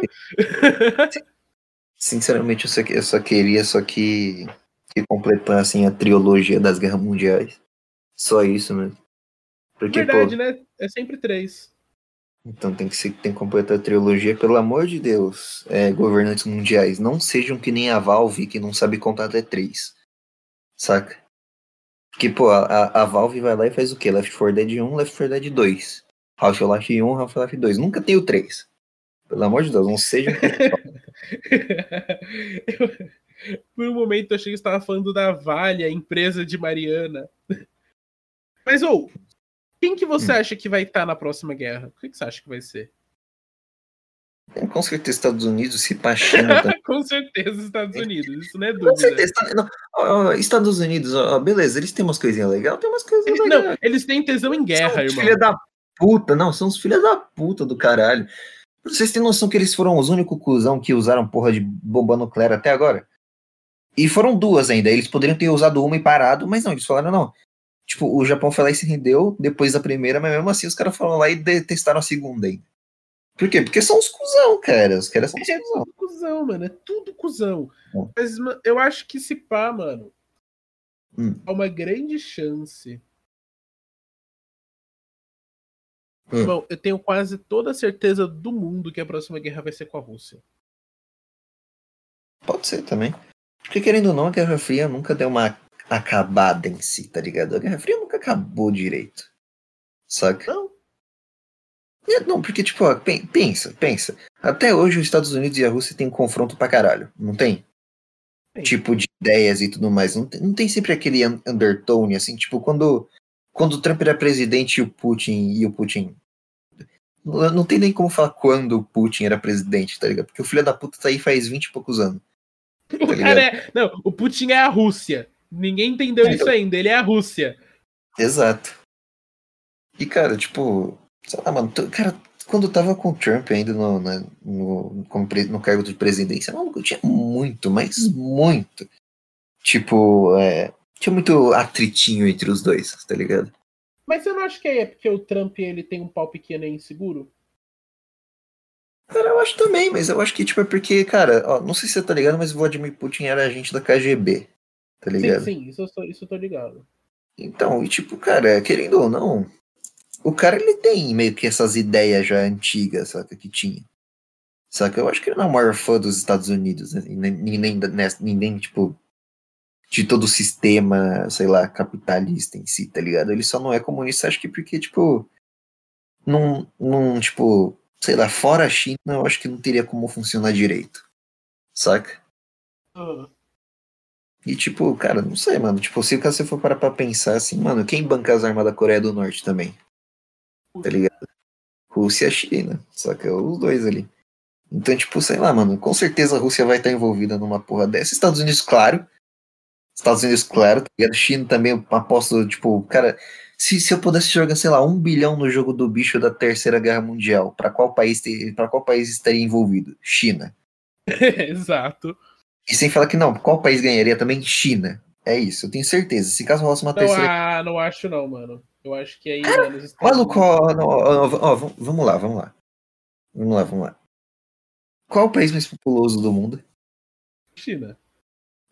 Speaker 2: Sinceramente, eu só, eu só queria só que, que completassem a trilogia das guerras mundiais. Só isso mesmo.
Speaker 1: Porque, Verdade, pô, né? É sempre três.
Speaker 2: Então tem que, ser, tem que completar a trilogia, pelo amor de Deus. É, governantes mundiais, não sejam que nem a Valve, que não sabe contar até três. Saca? Porque, pô, a, a Valve vai lá e faz o quê? Left 4 Dead 1, Left 4 Dead 2. Half-Life 1, Half-Life 2. Nunca tem o 3. Pelo amor de Deus, não sejam.
Speaker 1: Por um momento eu achei que você estava falando da Vale, a empresa de Mariana. Mas, ou, oh, quem que você hum. acha que vai estar na próxima guerra? O que, que você acha que vai ser?
Speaker 2: Com certeza Estados Unidos, se.
Speaker 1: Tá? Com certeza Estados Unidos, isso não é dúvida. Com
Speaker 2: certeza. Não, Estados Unidos, ó, beleza, eles têm umas coisinhas legais, tem umas coisinhas. Não,
Speaker 1: eles têm tesão em guerra, são
Speaker 2: irmão. Filha da puta, não, são os filhos da puta do caralho. Vocês têm noção que eles foram os únicos cuzão que usaram porra de bomba nuclear até agora? E foram duas ainda. Eles poderiam ter usado uma e parado, mas não, eles falaram, não, Tipo, o Japão foi lá e se rendeu depois da primeira, mas mesmo assim os caras foram lá e detestaram a segunda ainda. Por quê? Porque são os cuzão, cara. Os caras são os
Speaker 1: é cuzão. tudo cuzão, mano. É tudo cuzão. É. Mas eu acho que se pá, mano, hum. há uma grande chance. Hum. Bom, eu tenho quase toda a certeza do mundo que a próxima guerra vai ser com a Rússia.
Speaker 2: Pode ser também. Porque querendo ou não, a Guerra Fria nunca deu uma acabada em si, tá ligado? A Guerra Fria nunca acabou direito. Saca? Não. É, não, porque, tipo, ó, pensa, pensa. Até hoje os Estados Unidos e a Rússia têm um confronto pra caralho, não tem? Sim. Tipo, de ideias e tudo mais. Não tem, não tem sempre aquele undertone, assim, tipo, quando, quando o Trump era presidente e o Putin e o Putin. Não tem nem como falar quando o Putin era presidente, tá ligado? Porque o filho da puta tá aí faz 20 e poucos anos.
Speaker 1: Tá o cara é. Não, o Putin é a Rússia. Ninguém entendeu é, isso ainda, ele é a Rússia.
Speaker 2: Exato. E, cara, tipo, sei lá, mano, cara, quando tava com o Trump ainda no, né, no, no, no cargo de presidência, mano, eu tinha muito, mas muito. Tipo, é, tinha muito atritinho entre os dois, tá ligado?
Speaker 1: Mas eu não acho que é porque o Trump ele tem um pau pequeno e inseguro?
Speaker 2: Cara, eu acho também, mas eu acho que, tipo, é porque, cara, ó, não sei se você tá ligado, mas o Vladimir Putin era agente da KGB, Tá ligado?
Speaker 1: Sim, sim, isso eu, tô, isso eu tô ligado.
Speaker 2: Então, e tipo, cara, querendo ou não, o cara ele tem meio que essas ideias já antigas, saca, que tinha. Saca? Eu acho que ele não é o maior fã dos Estados Unidos, né? nem, nem, nem, nem, tipo, de todo o sistema, sei lá, capitalista em si, tá ligado? Ele só não é comunista, acho que porque, tipo, não, não tipo, sei lá, fora a China, eu acho que não teria como funcionar direito, saca? Uhum. E tipo, cara, não sei, mano. Tipo, se você for parar pra pensar assim, mano, quem banca as armas da Coreia do Norte também? Tá ligado? Rússia e China. Só que é os dois ali. Então, tipo, sei lá, mano, com certeza a Rússia vai estar envolvida numa porra dessa. Estados Unidos, claro. Estados Unidos, claro, tá ligado? China também, aposto, tipo, cara, se, se eu pudesse jogar, sei lá, um bilhão no jogo do bicho da Terceira Guerra Mundial, para qual país para qual país estaria envolvido? China.
Speaker 1: Exato.
Speaker 2: E sem falar que não, qual país ganharia também? China. É isso, eu tenho certeza. Se caso rolasse uma
Speaker 1: não,
Speaker 2: terceira.
Speaker 1: Ah, não acho não, mano. Eu acho que aí.
Speaker 2: Cara, mano, maluco, ó, ó, ó, vamos lá, vamos lá. Vamos lá, vamos lá. Qual o país mais populoso do mundo?
Speaker 1: China.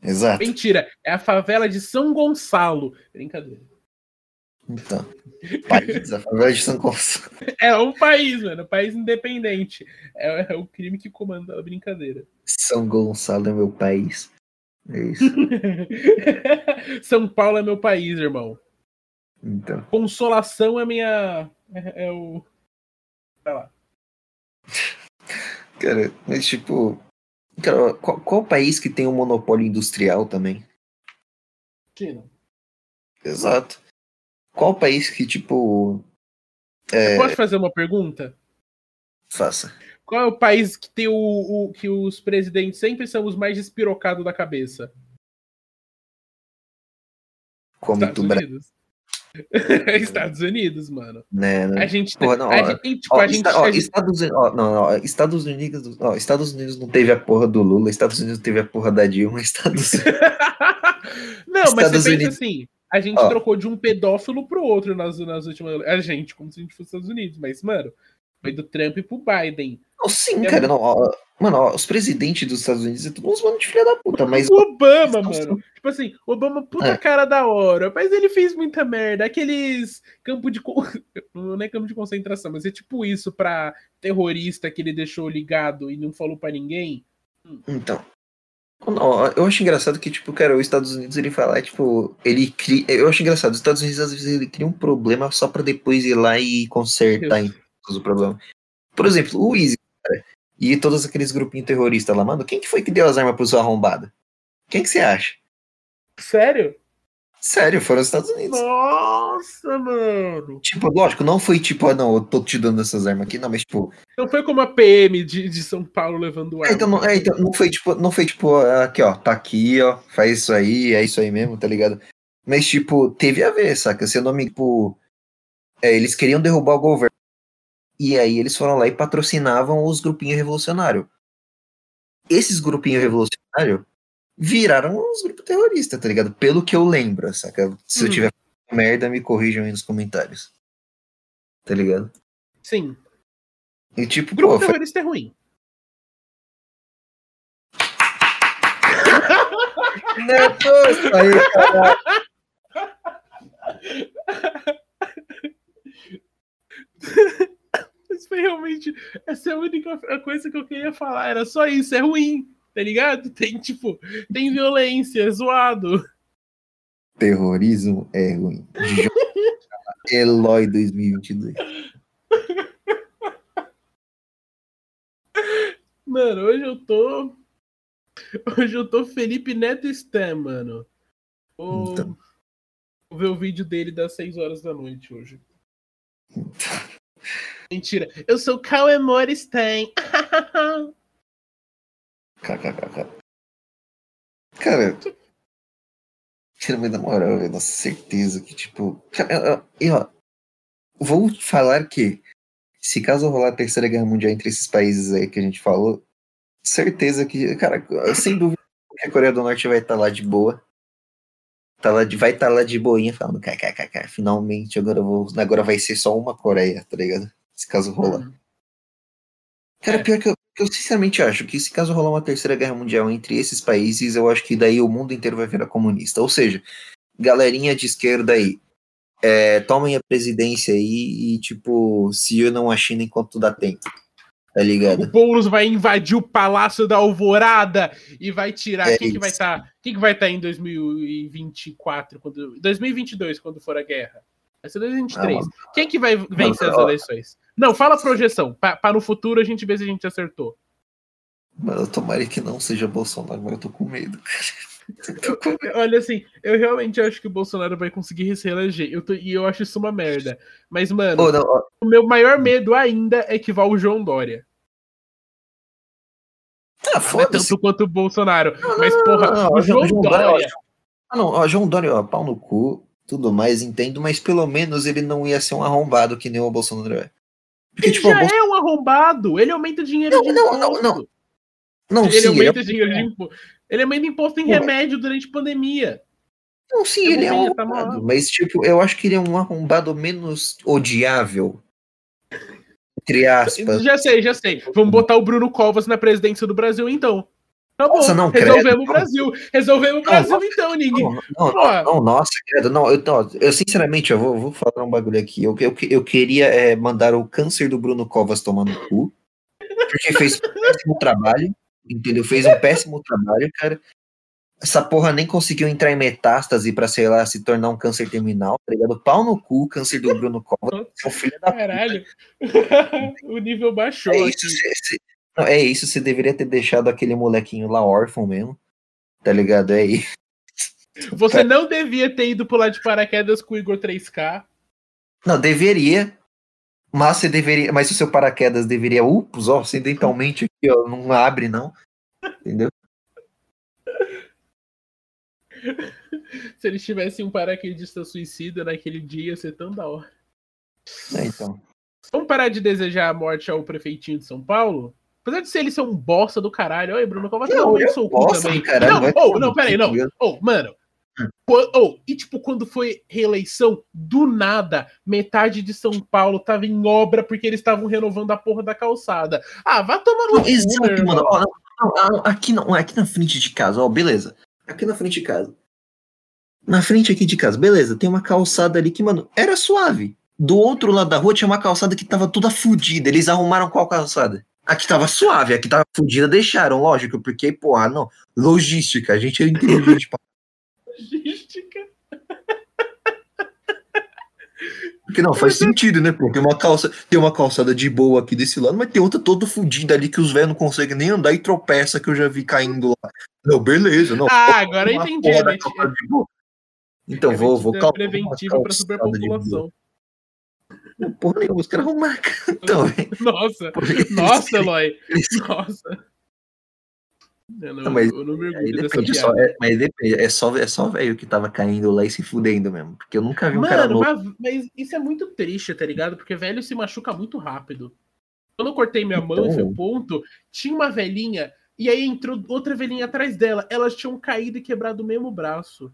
Speaker 2: Exato.
Speaker 1: Mentira, é a favela de São Gonçalo. Brincadeira.
Speaker 2: Então, país, a favela de São Gonçalo.
Speaker 1: É um país, mano, um país independente. É, é o crime que comanda a brincadeira.
Speaker 2: São Gonçalo é meu país. É isso.
Speaker 1: São Paulo é meu país, irmão.
Speaker 2: Então.
Speaker 1: Consolação é minha. É, é o. Vai lá.
Speaker 2: Cara, mas tipo. Cara, qual, qual país que tem um monopólio industrial também?
Speaker 1: China.
Speaker 2: Exato. Qual país que, tipo.
Speaker 1: É... Posso fazer uma pergunta?
Speaker 2: Faça.
Speaker 1: Qual é o país que tem o, o que os presidentes sempre são os mais despirocados da cabeça?
Speaker 2: Como
Speaker 1: Estados Unidos. Estados Unidos, mano.
Speaker 2: Né,
Speaker 1: né? A gente, Porra, não, a gente, tipo, ó, a gente,
Speaker 2: ó,
Speaker 1: a gente...
Speaker 2: Estados, ó, não, não, Estados Unidos, ó, Estados Unidos não teve a porra do Lula, Estados Unidos teve a porra da Dilma, Estados
Speaker 1: Não, Estados mas você Unidos... pensa assim, a gente ó. trocou de um pedófilo pro outro nas, nas últimas. A gente, como se a gente fosse Estados Unidos, mas, mano, foi do Trump pro Biden.
Speaker 2: Não, sim, cara, não. Ó, mano, ó, os presidentes dos Estados Unidos é tudo uns mano de filha da puta, mas.
Speaker 1: O Obama, mano. Tipo assim, Obama, puta é. cara da hora, mas ele fez muita merda. Aqueles campo de. Não é campo de concentração, mas é tipo isso pra terrorista que ele deixou ligado e não falou para ninguém.
Speaker 2: Hum. Então. Eu acho engraçado que, tipo, cara, os Estados Unidos ele fala, tipo, ele cria. Eu acho engraçado, os Estados Unidos às vezes ele cria um problema só pra depois ir lá e consertar o problema. Por exemplo, o Easy, cara, e todos aqueles grupinhos terroristas lá, mano, quem que foi que deu as armas pro seu arrombado? Quem que você acha?
Speaker 1: Sério?
Speaker 2: Sério, foram os Estados Unidos.
Speaker 1: Nossa, mano.
Speaker 2: Tipo, lógico, não foi tipo, ah, não, eu tô te dando essas armas aqui, não, mas tipo.
Speaker 1: Não foi como a PM de, de São Paulo levando arma.
Speaker 2: É, então, não, é, então, não foi tipo, não foi tipo, aqui, ó, tá aqui, ó, faz isso aí, é isso aí mesmo, tá ligado? Mas, tipo, teve a ver, saca? Seu nome, tipo. É, eles queriam derrubar o governo. E aí eles foram lá e patrocinavam os grupinhos revolucionários. Esses grupinhos revolucionários viraram uns grupos terroristas, tá ligado? Pelo que eu lembro, saca? Se uhum. eu tiver merda, me corrijam aí nos comentários. Tá ligado?
Speaker 1: Sim.
Speaker 2: E tipo,
Speaker 1: grupo pô, terrorista foi... é ruim.
Speaker 2: Neto, aí, cara.
Speaker 1: Isso foi realmente. Essa é a única coisa que eu queria falar. Era só isso, é ruim tá ligado? Tem, tipo, tem violência, é zoado.
Speaker 2: Terrorismo é ruim. Eloy 2022.
Speaker 1: Mano, hoje eu tô. Hoje eu tô Felipe Neto Stem, mano. Vou... Então. Vou ver o vídeo dele das 6 horas da noite hoje. Mentira. Eu sou Cauê Stem.
Speaker 2: KKKK. Cara, na moral, eu tenho certeza que, tipo. Eu, eu, vou falar que, se caso rolar a terceira guerra mundial entre esses países aí que a gente falou, certeza que, cara, sem dúvida que a Coreia do Norte vai estar tá lá de boa. Tá lá de, vai estar tá lá de boinha falando, kkkk, finalmente agora, vou, agora vai ser só uma Coreia, tá ligado? Se caso rolar. Uhum. Cara, é. pior que eu, eu sinceramente acho que se caso rolar uma terceira guerra mundial entre esses países, eu acho que daí o mundo inteiro vai virar comunista. Ou seja, galerinha de esquerda aí, é, tomem a presidência aí e, tipo, se unam a China enquanto dá tempo. Tá ligado?
Speaker 1: O Boulos vai invadir o Palácio da Alvorada e vai tirar. É quem, que vai tá, quem que vai estar tá em 2024, quando, 2022, quando for a guerra? Vai ser 2023. Ah, quem que vai vencer as eleições? Não, fala a projeção. Para no futuro a gente ver se a gente acertou.
Speaker 2: Mano, tomara que não seja Bolsonaro, mas eu tô com medo.
Speaker 1: Olha, assim, eu realmente acho que o Bolsonaro vai conseguir se reeleger. Eu tô, e eu acho isso uma merda. Mas, mano, oh, não, oh. o meu maior medo ainda é que vá o João Dória.
Speaker 2: Ah, não é
Speaker 1: tanto quanto o Bolsonaro. Não, mas, porra, não, o João, João Dória. Dória
Speaker 2: ah, não, ó, João Dória, ó, pau no cu, tudo mais, entendo, mas pelo menos ele não ia ser um arrombado que nem o Bolsonaro é.
Speaker 1: Porque, ele tipo, já Bolson... é um arrombado. Ele aumenta dinheiro não, de
Speaker 2: não, imposto. Não, não, não.
Speaker 1: Ele sim, aumenta ele é... dinheiro de imposto. Ele aumenta imposto em remédio durante a pandemia.
Speaker 2: Não, sim, ele é um tá arrombado. Tá mas, tipo, eu acho que ele é um arrombado menos odiável. Entre aspas.
Speaker 1: Já sei, já sei. Vamos botar o Bruno Covas na presidência do Brasil, então. Tá bom, nossa, não, resolvemos o Brasil. Resolvemos o Brasil, não, então, ninguém. Não,
Speaker 2: não, não, não nossa, credo, não, eu, não, eu sinceramente, eu vou, vou falar um bagulho aqui. Eu, eu, eu queria é, mandar o câncer do Bruno Covas tomar no cu, porque fez um péssimo trabalho, entendeu? Fez um péssimo trabalho, cara. Essa porra nem conseguiu entrar em metástase pra, sei lá, se tornar um câncer terminal, tá ligado? Pau no cu, câncer do Bruno Covas.
Speaker 1: É um filho da Caralho. o nível baixou.
Speaker 2: É isso, não, é isso, você deveria ter deixado aquele molequinho lá órfão mesmo. Tá ligado? É isso.
Speaker 1: Você não devia ter ido pular de paraquedas com o Igor 3K.
Speaker 2: Não, deveria. Mas você deveria. Mas o seu paraquedas deveria. Ups, ó, acidentalmente aqui, ó. Não abre, não. Entendeu?
Speaker 1: Se eles tivessem um paraquedista suicida naquele dia, ia ser tão da hora.
Speaker 2: É, então.
Speaker 1: Vamos parar de desejar a morte ao prefeitinho de São Paulo? Apesar de ser ele ser um bosta do caralho, oi, Bruno, vai tomar um seu cu também. Caralho, não, oh, não, peraí, não. Oh, mano. Oh, e tipo, quando foi reeleição, do nada, metade de São Paulo tava em obra porque eles estavam renovando a porra da calçada. Ah, vá tomar no cu,
Speaker 2: Exato, mano. Ó, aqui, não, aqui na frente de casa, ó, beleza. Aqui na frente de casa. Na frente aqui de casa, beleza, tem uma calçada ali que, mano, era suave. Do outro lado da rua tinha uma calçada que tava toda fodida. Eles arrumaram qual calçada? Aqui tava suave, aqui tava fodida, deixaram, lógico, porque, porra, não. Logística, a gente é inteligente. Logística. Porque não, faz sentido, né, pô? Tem uma, calça, tem uma calçada de boa aqui desse lado, mas tem outra toda fodida ali que os velhos não conseguem nem andar e tropeça que eu já vi caindo lá. Não, beleza, não.
Speaker 1: Ah, agora eu entendi. Né?
Speaker 2: Então, é vou, vou
Speaker 1: calcular. Preventivo para superpopulação.
Speaker 2: Porra nenhuma, os caras vão marcar. Então,
Speaker 1: nossa, nossa, Eloy. Nossa. Eu não, não, mas, eu não me
Speaker 2: depende, só, é, mas depende, é só, é só velho que tava caindo lá e se fudendo mesmo. Porque eu nunca vi um
Speaker 1: Mano,
Speaker 2: cara novo.
Speaker 1: Mas, mas, isso é muito triste, tá ligado? Porque velho se machuca muito rápido. Quando eu cortei minha então... mão e foi o ponto, tinha uma velhinha, e aí entrou outra velhinha atrás dela. Elas tinham caído e quebrado o mesmo braço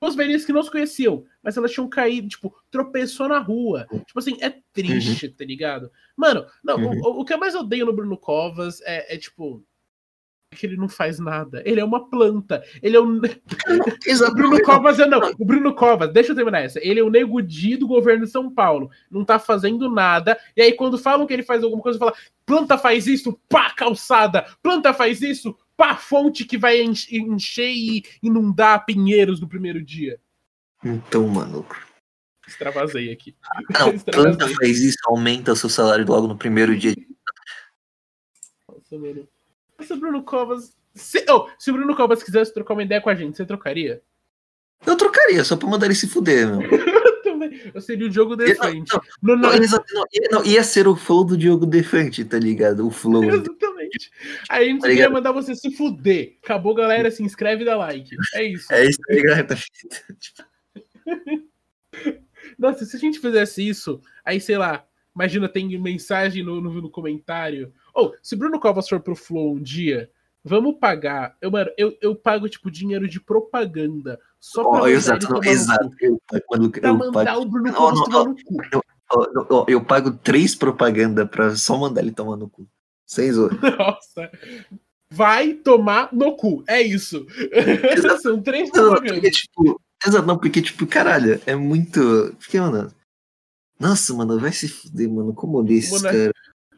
Speaker 1: duas velhinhas que não se conheciam, mas elas tinham caído, tipo, tropeçou na rua. Tipo assim, é triste, uhum. tá ligado? Mano, não, uhum. o, o, que eu mais odeio no Bruno Covas é, é tipo que ele não faz nada. Ele é uma planta. Ele é um. o Bruno Covas é não. O Bruno Covas, deixa eu terminar essa. Ele é o nego do governo de São Paulo. Não tá fazendo nada. E aí, quando falam que ele faz alguma coisa, fala: planta faz isso, pá, calçada. Planta faz isso, pá, fonte que vai encher e inundar Pinheiros no primeiro dia.
Speaker 2: Então, maluco.
Speaker 1: Extravasei aqui.
Speaker 2: Não, Extravasei. planta faz isso, aumenta o seu salário logo no primeiro dia.
Speaker 1: Nossa, mano. Se o Bruno Covas. Se, oh, se o Bruno Covas quisesse trocar uma ideia com a gente, você trocaria?
Speaker 2: Eu trocaria, só pra mandar ele se fuder, meu.
Speaker 1: Eu seria o Diogo Defante.
Speaker 2: Não, não, não, não, ia ser o flow do Diogo Defante, tá ligado? O flow.
Speaker 1: Exatamente. Aí a gente tá ia mandar você se fuder. Acabou, galera. Se inscreve e dá like. É isso.
Speaker 2: É isso aí, galera.
Speaker 1: Nossa, se a gente fizesse isso, aí sei lá, imagina, tem mensagem no, no, no comentário. Ou, oh, se Bruno Covas for pro Flow um dia, vamos pagar. Eu, mano, eu, eu pago, tipo, dinheiro de propaganda. Só pra
Speaker 2: oh, exato, não, exato. Eu, quando,
Speaker 1: pra eu mandar pago... o Bruno Covas não, tomar no cu.
Speaker 2: Eu, eu, eu, pago três propaganda pra só mandar ele tomar no cu. Sem zoa.
Speaker 1: Nossa. Vai tomar no cu. É isso. São três propagandas.
Speaker 2: Porque, tipo, exato, não, porque, tipo, caralho, é muito. Porque, mano. Nossa, mano, vai se fuder, mano. Como desse, cara.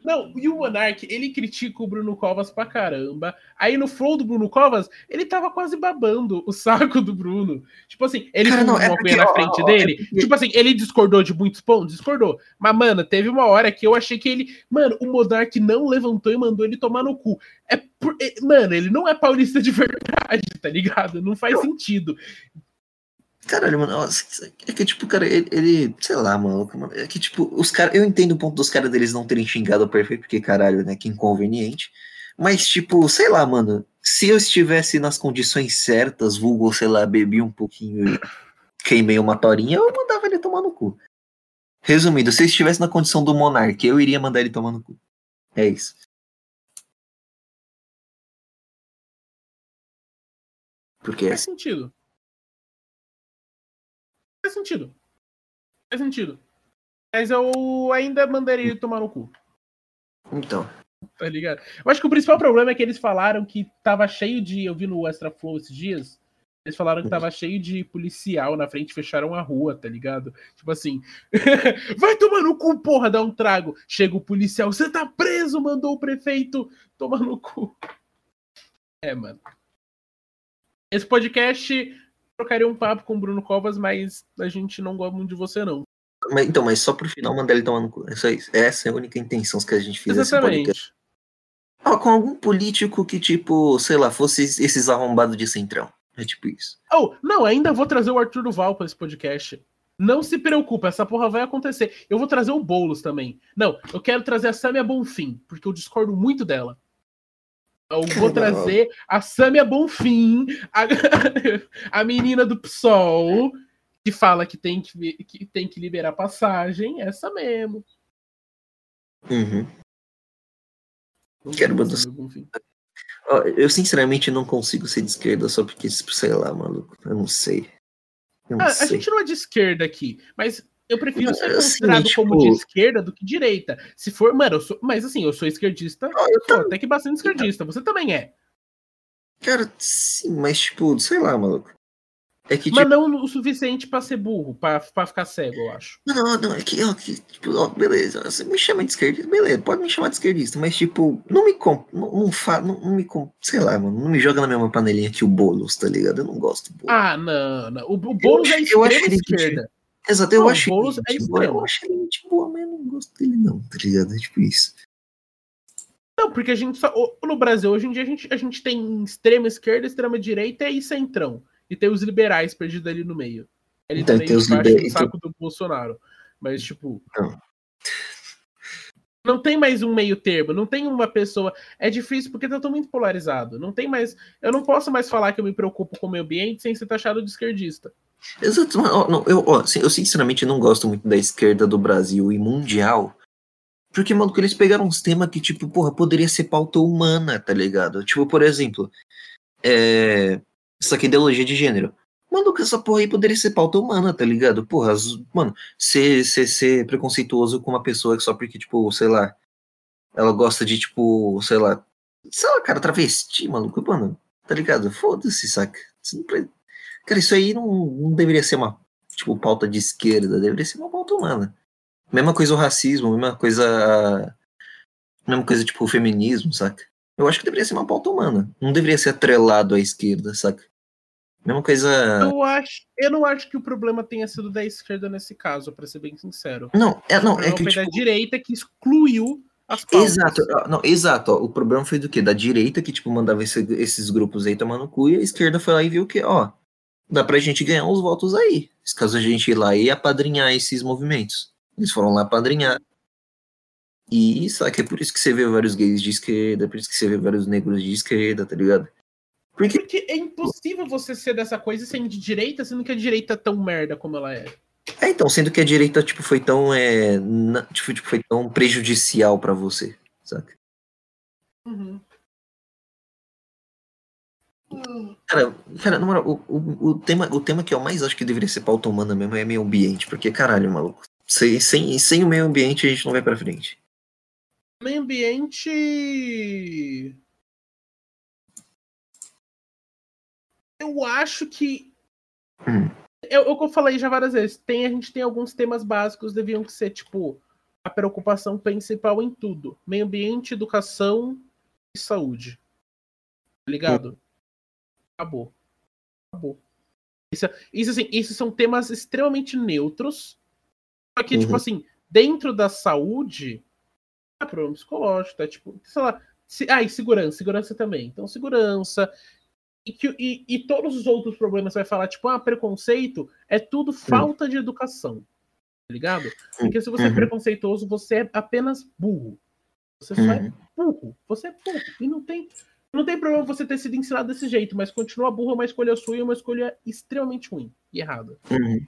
Speaker 1: Não, e o Monark, ele critica o Bruno Covas pra caramba. Aí no flow do Bruno Covas, ele tava quase babando o saco do Bruno. Tipo assim, ele Cara, não, é porque, na frente ó, dele. É porque... Tipo assim, ele discordou de muitos pontos? Discordou. Mas, mano, teve uma hora que eu achei que ele. Mano, o Monark não levantou e mandou ele tomar no cu. É por... É, mano, ele não é paulista de verdade, tá ligado? Não faz sentido.
Speaker 2: Caralho, mano, é que, tipo, cara, ele, ele sei lá, mano, é que, tipo, os caras, eu entendo o ponto dos caras deles não terem xingado o perfeito, porque, caralho, né, que inconveniente, mas, tipo, sei lá, mano, se eu estivesse nas condições certas, vulgo, sei lá, bebi um pouquinho queimei uma torinha, eu mandava ele tomar no cu. Resumindo, se eu estivesse na condição do Monark, eu iria mandar ele tomar no cu. É isso. Porque
Speaker 1: Faz sentido. Faz sentido. Faz sentido. Mas eu ainda mandaria ele tomar no cu.
Speaker 2: Então.
Speaker 1: Tá ligado? Eu acho que o principal problema é que eles falaram que tava cheio de. Eu vi no Extra Flow esses dias. Eles falaram que tava cheio de policial na frente, fecharam a rua, tá ligado? Tipo assim, vai tomar no cu, porra, dá um trago. Chega o policial, você tá preso, mandou o prefeito tomar no cu. É, mano. Esse podcast trocaria um papo com o Bruno Covas, mas a gente não gosta muito de você, não.
Speaker 2: Mas, então, mas só pro final mandar ele tomar no cu. Essa, essa é a única intenção que a gente fez
Speaker 1: Exatamente.
Speaker 2: Ah, com algum político que, tipo, sei lá, fosse esses arrombados de centrão. É tipo isso.
Speaker 1: Oh, não, ainda vou trazer o Arthur Duval para esse podcast. Não se preocupa, essa porra vai acontecer. Eu vou trazer o Boulos também. Não, eu quero trazer a Samia Bonfim, porque eu discordo muito dela. Eu vou trazer a Samia Bonfim, a, a menina do PSOL, que fala que tem que, que tem que liberar passagem, essa mesmo.
Speaker 2: Uhum. Quero botar. Eu sinceramente não consigo ser de esquerda só porque, sei lá, maluco. Eu não sei.
Speaker 1: Eu não ah, sei. A gente não é de esquerda aqui, mas eu prefiro ser assim, considerado tipo... como de esquerda do que direita. Se for, mano, eu sou, mas assim, eu sou esquerdista, ah, eu sou até que bastante esquerdista. Você também é.
Speaker 2: Cara, sim, mas tipo, sei lá, maluco.
Speaker 1: É que, Mas tipo... não o suficiente para ser burro, para ficar cego, eu acho.
Speaker 2: Não, não, é que, ó, que tipo, ó, beleza, você me chama de esquerdista, beleza, pode me chamar de esquerdista, mas tipo, não me comp, não, não, fa, não, não me comp, sei lá, mano, não me joga na mesma panelinha que o Boulos, tá ligado? Eu não gosto
Speaker 1: do Boulos. Ah, não, não. O, o Boulos é extrema eu esquerda.
Speaker 2: Exato, eu não, acho Boulos ele é boa, eu acho ele gente boa, mas eu não gosto dele não, tá ligado? É tipo isso.
Speaker 1: Não, porque a gente só, no Brasil, hoje em dia, a gente, a gente tem extrema esquerda, extrema direita e centrão e tem os liberais perdidos ali no meio. Ele então, também tem os liberais. saco do Bolsonaro. Mas, tipo. Não. não tem mais um meio termo, não tem uma pessoa. É difícil porque tá tudo muito polarizado. Não tem mais. Eu não posso mais falar que eu me preocupo com o meio ambiente sem ser taxado de esquerdista.
Speaker 2: Exato. Não, eu, ó, eu sinceramente não gosto muito da esquerda do Brasil e mundial. Porque, mano, que eles pegaram uns temas que, tipo, porra, poderia ser pauta humana, tá ligado? Tipo, por exemplo, é, essa aqui é ideologia de gênero. Mano, que essa porra aí poderia ser pauta humana, tá ligado? Porra, mano, ser, ser, ser preconceituoso com uma pessoa só porque, tipo, sei lá, ela gosta de, tipo, sei lá, sei lá, cara, travesti, maluco, mano, tá ligado? Foda-se, saca? Cara, isso aí não, não deveria ser uma, tipo, pauta de esquerda, deveria ser uma pauta humana. Mesma coisa o racismo, mesma coisa. Mesma coisa, tipo, o feminismo, saca? Eu acho que deveria ser uma pauta humana. Não deveria ser atrelado à esquerda, saca? Mesma coisa.
Speaker 1: Eu, acho, eu não acho que o problema tenha sido da esquerda nesse caso, para ser bem sincero.
Speaker 2: Não, é, não, é que.
Speaker 1: Foi
Speaker 2: tipo...
Speaker 1: da direita que excluiu
Speaker 2: as pautas. Exato, não, exato. Ó, o problema foi do quê? Da direita que, tipo, mandava esse, esses grupos aí tomando cu, e a esquerda foi lá e viu que, ó, dá pra gente ganhar uns votos aí. Caso a gente ir lá e apadrinhar esses movimentos. Eles foram lá apadrinhar. E sabe, é por isso que você vê vários gays de esquerda, é por isso que você vê vários negros de esquerda, tá ligado?
Speaker 1: Porque... Porque é impossível você ser dessa coisa sendo de direita, sendo que a direita é tão merda como ela é.
Speaker 2: É, então, sendo que a direita, tipo, foi tão, é, na, tipo, tipo, foi tão prejudicial para você, saca? Uhum. Cara, cara, na moral, o, o, o, tema, o tema que eu mais acho que deveria ser pauta humana mesmo é meio ambiente, porque, caralho, maluco, sem, sem, sem o meio ambiente a gente não vai pra frente
Speaker 1: meio ambiente. Eu acho que. Hum. Eu, eu, eu falei já várias vezes, tem, a gente tem alguns temas básicos, deviam ser, tipo, a preocupação principal em tudo: meio ambiente, educação e saúde. Tá ligado? Hum. Acabou. Acabou. Isso, isso, assim, isso são temas extremamente neutros. Só que, tipo uhum. tipo assim, dentro da saúde, é problema psicológico, tá? Tipo, sei lá. Se, ah, e segurança, segurança também. Então, segurança. E, que, e, e todos os outros problemas você vai falar, tipo, ah, preconceito é tudo falta de educação. Tá ligado? Porque se você é uhum. é preconceituoso, você é apenas burro. Você só é uhum. burro. Você é burro. E não tem. Não tem problema você ter sido ensinado desse jeito, mas continua burro é uma escolha sua e uma escolha extremamente ruim e errada.
Speaker 2: Uhum.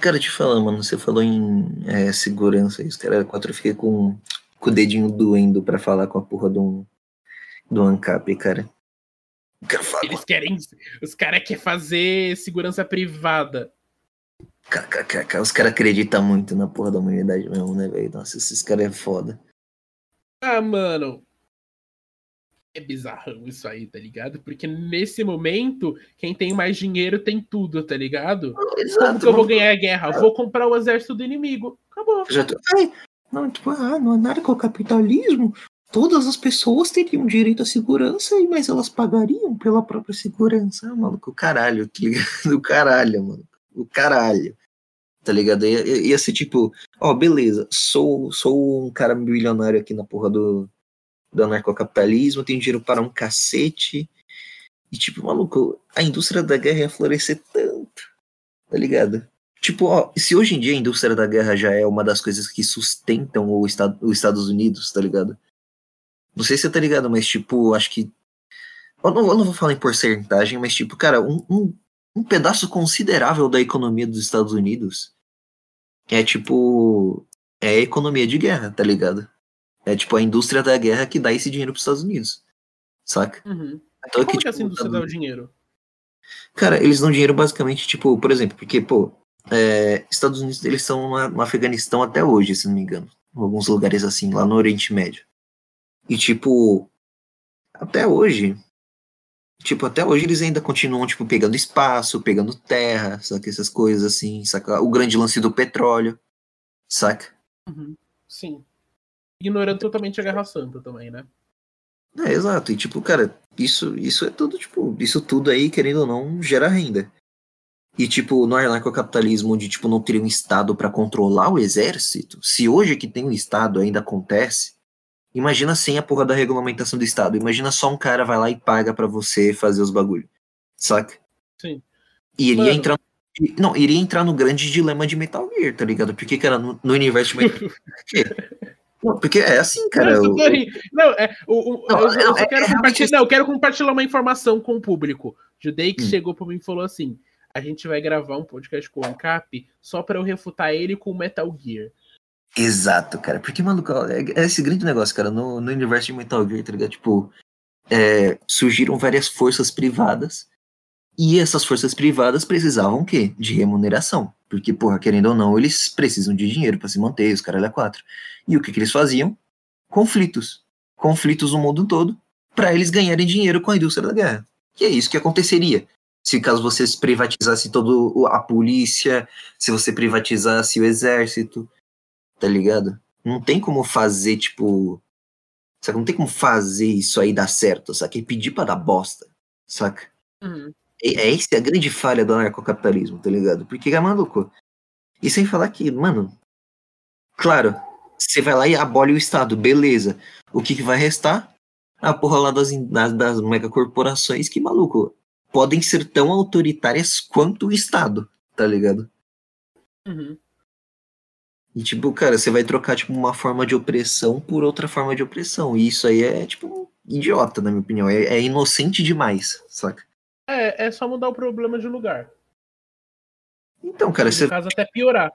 Speaker 2: Cara, te falar, mano, você falou em é, segurança, os caras quatro eu fiquei com, com o dedinho doendo pra falar com a porra do, do ANCAP, cara.
Speaker 1: Eles querem. Os caras querem fazer segurança privada.
Speaker 2: Os caras acreditam muito na porra da humanidade mesmo, né, velho? Nossa, esses caras é foda.
Speaker 1: Ah, mano. É bizarrão isso aí, tá ligado? Porque nesse momento, quem tem mais dinheiro tem tudo, tá ligado? Exato, Como que eu vou ganhar a guerra? Vou comprar o exército do inimigo. Acabou.
Speaker 2: Exato. Ai, não, tipo, ah, no anarcocapitalismo, todas as pessoas teriam direito à segurança, mas elas pagariam pela própria segurança. Ah, maluco, o caralho, tá ligado? O caralho, mano. O caralho. Tá ligado? Ia, ia ser tipo, ó, oh, beleza, sou, sou um cara bilionário aqui na porra do, do anarcocapitalismo, tenho dinheiro para um cacete. E tipo, maluco, a indústria da guerra ia florescer tanto. Tá ligado? Tipo, ó, se hoje em dia a indústria da guerra já é uma das coisas que sustentam o estado, os Estados Unidos, tá ligado? Não sei se você tá ligado, mas tipo, acho que. Eu não, eu não vou falar em porcentagem, mas tipo, cara, um, um, um pedaço considerável da economia dos Estados Unidos é tipo. É economia de guerra, tá ligado? É tipo a indústria da guerra que dá esse dinheiro pros Estados Unidos. Saca?
Speaker 1: Uhum. Então, Como que, tipo, que essa indústria dá o dinheiro?
Speaker 2: Cara, eles dão dinheiro basicamente, tipo, por exemplo, porque, pô, é, Estados Unidos eles no, no Afeganistão até hoje, se não me engano. Em alguns lugares assim, lá no Oriente Médio. E tipo, até hoje, tipo, até hoje eles ainda continuam, tipo, pegando espaço, pegando terra, saca? Essas coisas assim, saca? O grande lance do petróleo, saca?
Speaker 1: Uhum. Sim. Ignorando totalmente a Guerra Santa também, né?
Speaker 2: É, exato. E tipo, cara, isso, isso é tudo, tipo, isso tudo aí, querendo ou não, gera renda. E, tipo, no anarcocapitalismo, onde, tipo, não teria um Estado para controlar o exército, se hoje que tem um Estado ainda acontece, imagina sem a porra da regulamentação do Estado. Imagina só um cara vai lá e paga para você fazer os bagulho. Saca?
Speaker 1: Sim.
Speaker 2: E iria Mano. entrar. Não, iria entrar no grande dilema de Metal Gear, tá ligado? Porque, cara, no, no universo de Metal Não, porque é assim, cara.
Speaker 1: Não, eu... não é, o, o, não, eu, eu, é, quero é, compartilhar, não, eu quero compartilhar uma informação com o público. Judei que hum. chegou para mim e falou assim: a gente vai gravar um podcast com o Ancap só para eu refutar ele com Metal Gear.
Speaker 2: Exato, cara. Porque, maluco, é, é esse grande negócio, cara. No, no universo de Metal Gear, tá ligado? Tipo, é, surgiram várias forças privadas. E essas forças privadas precisavam o quê? De remuneração. Porque, porra, querendo ou não, eles precisam de dinheiro para se manter, os caras é quatro. E o que, que eles faziam? Conflitos. Conflitos no mundo todo, para eles ganharem dinheiro com a indústria da guerra. E é isso que aconteceria se caso você privatizasse toda a polícia, se você privatizasse o exército, tá ligado? Não tem como fazer, tipo. Saca? Não tem como fazer isso aí dar certo, saca? E pedir pra dar bosta, saca?
Speaker 1: Uhum.
Speaker 2: É, é essa a grande falha do anarcocapitalismo, tá ligado? Porque é maluco. E sem falar que, mano. Claro, você vai lá e abole o Estado, beleza. O que, que vai restar? A porra lá das, das, das megacorporações, que maluco podem ser tão autoritárias quanto o Estado, tá ligado?
Speaker 1: Uhum.
Speaker 2: E, tipo, cara, você vai trocar, tipo, uma forma de opressão por outra forma de opressão. E isso aí é, tipo, idiota, na minha opinião. É, é inocente demais, saca?
Speaker 1: É, é só mudar o problema de lugar.
Speaker 2: Então, cara, você.
Speaker 1: caso, até piorar.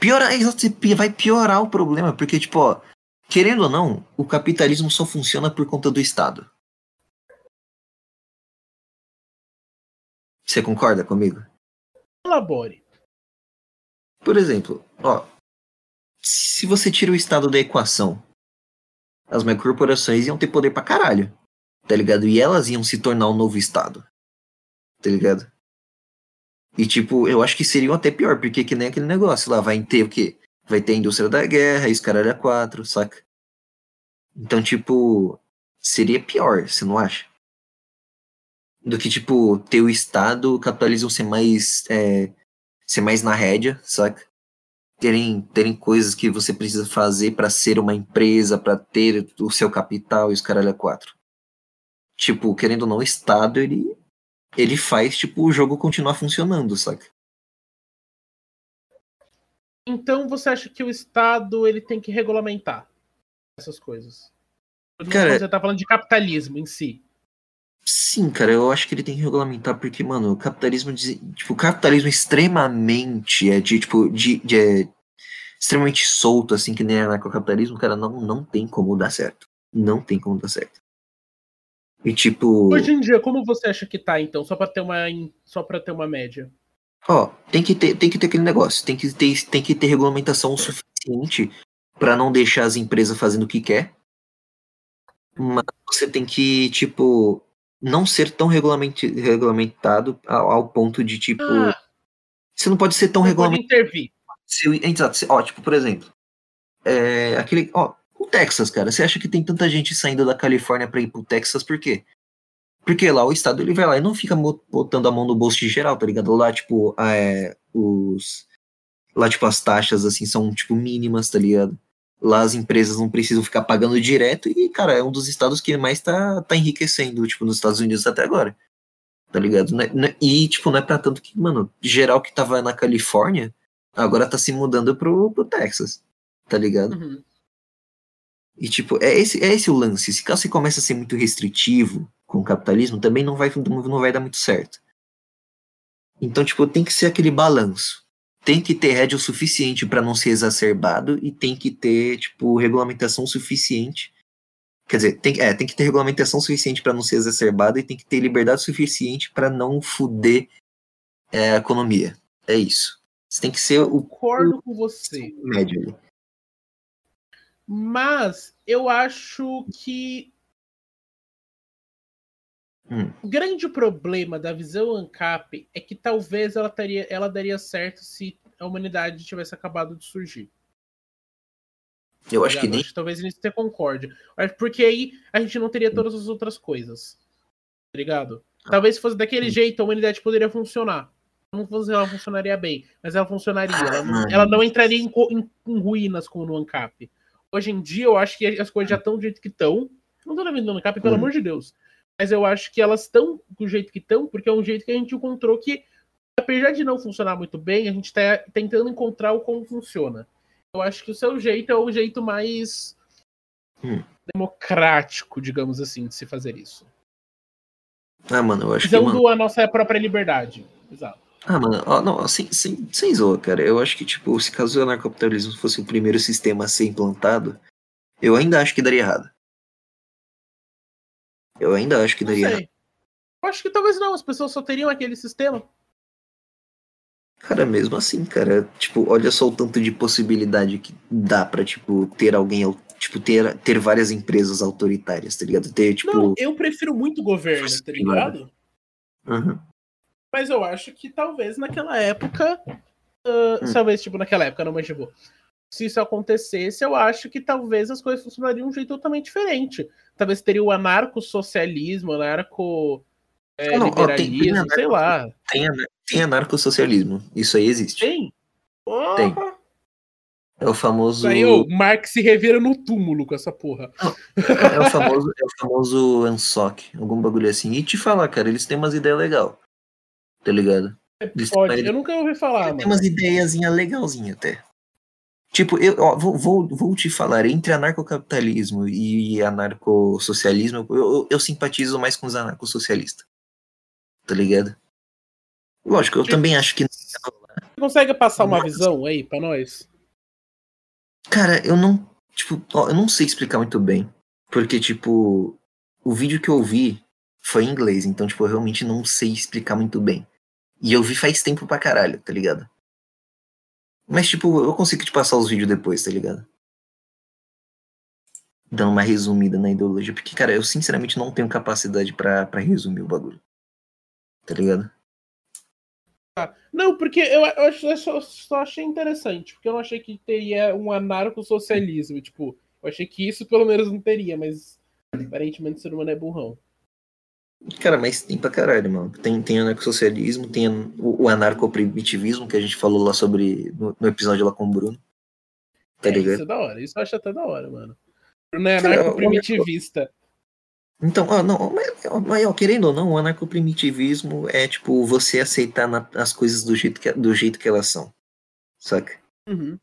Speaker 2: Piorar, você vai piorar o problema, porque, tipo, ó, querendo ou não, o capitalismo só funciona por conta do Estado. Você concorda comigo?
Speaker 1: Elabore.
Speaker 2: Por exemplo, ó, se você tira o Estado da equação, as megacorporações iam ter poder pra caralho, tá ligado? E elas iam se tornar um novo Estado, tá ligado? E tipo, eu acho que seriam até pior, porque que nem aquele negócio lá, vai ter o quê? Vai ter a indústria da guerra, isso caralho a quatro, saca? Então, tipo, seria pior, você não acha? do que, tipo, ter o Estado, o capitalismo ser mais, é, ser mais na rédea, saca? Terem, terem coisas que você precisa fazer para ser uma empresa, para ter o seu capital e os caralho a quatro. Tipo, querendo ou não, o Estado, ele, ele faz, tipo, o jogo continuar funcionando, saca?
Speaker 1: Então você acha que o Estado ele tem que regulamentar essas coisas?
Speaker 2: Cara,
Speaker 1: você tá falando de capitalismo em si.
Speaker 2: Sim, cara, eu acho que ele tem que regulamentar, porque, mano, o capitalismo, tipo, o capitalismo extremamente, é de, tipo, de, de é, extremamente solto, assim, que nem anarcocapitalismo, cara, não, não tem como dar certo. Não tem como dar certo. E, tipo...
Speaker 1: Hoje em dia, como você acha que tá, então? Só pra ter uma, só pra ter uma média.
Speaker 2: Ó, tem que ter, tem que ter aquele negócio, tem que ter, tem que ter regulamentação suficiente para não deixar as empresas fazendo o que quer, Mas você tem que, tipo, não ser tão regulamentado ao, ao ponto de, tipo. Ah, você não pode ser tão regulamentado.
Speaker 1: Intervir.
Speaker 2: Se, exato. Se, ó, tipo, por exemplo. É, aquele. Ó, o Texas, cara. Você acha que tem tanta gente saindo da Califórnia pra ir pro Texas por quê? Porque lá o Estado ele vai lá e não fica botando a mão no bolso de geral, tá ligado? Lá, tipo, é, os. Lá, tipo, as taxas, assim, são, tipo, mínimas, tá ligado? Lá as empresas não precisam ficar pagando direto e, cara, é um dos estados que mais tá, tá enriquecendo, tipo, nos Estados Unidos até agora. Tá ligado? Né, né, e, tipo, não é pra tanto que, mano, geral que tava na Califórnia agora tá se mudando pro, pro Texas. Tá ligado? Uhum. E, tipo, é esse, é esse o lance. Se caso você começa a ser muito restritivo com o capitalismo, também não vai, não vai dar muito certo. Então, tipo, tem que ser aquele balanço. Tem que ter rédea o suficiente para não ser exacerbado e tem que ter, tipo, regulamentação suficiente. Quer dizer, tem, é, tem que ter regulamentação suficiente para não ser exacerbado e tem que ter liberdade suficiente para não fuder é, a economia. É isso. Você tem que ser o.
Speaker 1: Concordo com você.
Speaker 2: Médio.
Speaker 1: Mas eu acho que Hum. O grande problema da visão ANCAP é que talvez ela, taria, ela daria certo se a humanidade tivesse acabado de surgir.
Speaker 2: Eu acho que nem. Acho que
Speaker 1: talvez eles tenham concorde. Porque aí a gente não teria todas as outras coisas. Tá ligado? Ah. Talvez se fosse daquele hum. jeito, a humanidade poderia funcionar. Não fosse ela funcionaria bem, mas ela funcionaria. ela, não, ela não entraria em, em, em, ruínas como no ANCAP. Hoje em dia, eu acho que as coisas já estão do jeito que estão. Não tô vendo no ANCAP, pelo hum. amor de Deus mas eu acho que elas estão do jeito que estão, porque é um jeito que a gente encontrou que, apesar de não funcionar muito bem, a gente está tentando encontrar o como funciona. Eu acho que o seu jeito é o jeito mais hum. democrático, digamos assim, de se fazer isso.
Speaker 2: Ah, mano, eu acho
Speaker 1: Visão
Speaker 2: que.
Speaker 1: Mano... a nossa própria liberdade. Exato.
Speaker 2: Ah, mano, ó, não, sem, sem, sem zoa, cara. Eu acho que, tipo, se caso o anarcapitalismo fosse o primeiro sistema a ser implantado, eu ainda acho que daria errado. Eu ainda acho que daria.
Speaker 1: Eu acho que talvez não, as pessoas só teriam aquele sistema.
Speaker 2: Cara, mesmo assim, cara, tipo, olha só o tanto de possibilidade que dá pra, tipo, ter alguém, tipo, ter, ter várias empresas autoritárias, tá ligado? Ter, tipo... Não,
Speaker 1: eu prefiro muito governo, tá ligado?
Speaker 2: Uhum.
Speaker 1: Mas eu acho que talvez naquela época, uh, hum. talvez, tipo, naquela época, não mais tipo, se isso acontecesse, eu acho que talvez as coisas funcionariam de um jeito totalmente diferente. Talvez teria o anarco-socialismo, anarco. É, não, liberalismo, tem, tem anarco, sei lá.
Speaker 2: Tem, tem anarco-socialismo. Isso aí existe.
Speaker 1: Tem?
Speaker 2: Tem. É o famoso.
Speaker 1: Aí o Marx se revira no túmulo com essa porra.
Speaker 2: É o famoso, é o famoso ANSOC, algum bagulho assim. E te falar, cara, eles têm umas ideias legais. Tá ligado?
Speaker 1: Eles Pode, eu nunca ouvi falar.
Speaker 2: Tem umas ideiazinhas legalzinhas até. Tipo, eu ó, vou, vou, vou te falar, entre anarcocapitalismo e anarcossocialismo, eu, eu, eu simpatizo mais com os anarcossocialistas. Tá ligado? Lógico, eu tipo, também acho que. Você
Speaker 1: consegue passar uma Mas... visão aí pra nós?
Speaker 2: Cara, eu não. Tipo, ó, eu não sei explicar muito bem. Porque, tipo, o vídeo que eu vi foi em inglês, então, tipo, eu realmente não sei explicar muito bem. E eu vi faz tempo pra caralho, tá ligado? Mas, tipo, eu consigo te passar os vídeos depois, tá ligado? Dando uma resumida na ideologia. Porque, cara, eu sinceramente não tenho capacidade para resumir o bagulho. Tá ligado?
Speaker 1: Ah, não, porque eu, eu, eu só, só, achei interessante. Porque eu não achei que teria um anarco-socialismo. Tipo, eu achei que isso pelo menos não teria, mas aparentemente o ser humano é burrão.
Speaker 2: Cara, mas tem pra caralho, mano. Tem, tem anarcossocialismo, tem o, o anarcoprimitivismo que a gente falou lá sobre no, no episódio lá com o Bruno.
Speaker 1: Tá é, ligado? Isso é da hora, isso eu acho até da hora, mano. Bruno é anarcoprimitivista.
Speaker 2: Então, ó, não, mas, mas ó, querendo ou não, o anarcoprimitivismo é tipo você aceitar na, as coisas do jeito, que, do jeito que elas são. Saca?
Speaker 1: Uhum.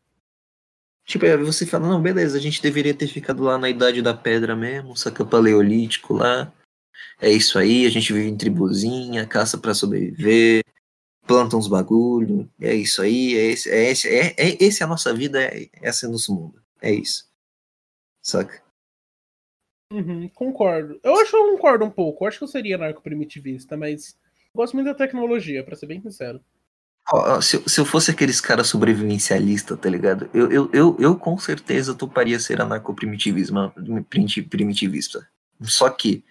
Speaker 2: Tipo, aí você fala, não, beleza, a gente deveria ter ficado lá na Idade da Pedra mesmo, saca paleolítico lá é isso aí, a gente vive em tribuzinha, caça para sobreviver, planta uns bagulho, é isso aí, é esse, é esse, é, é esse a nossa vida, é, esse é o nosso mundo, é isso. Saca?
Speaker 1: Uhum, concordo. Eu acho que eu concordo um pouco. Eu acho que eu seria narco-primitivista, mas gosto muito da tecnologia, para ser bem sincero.
Speaker 2: Oh, se, se eu fosse aqueles caras sobrevivencialistas, tá ligado? Eu, eu, eu, eu com certeza toparia ser anarco-primitivista. Primitivista. Só que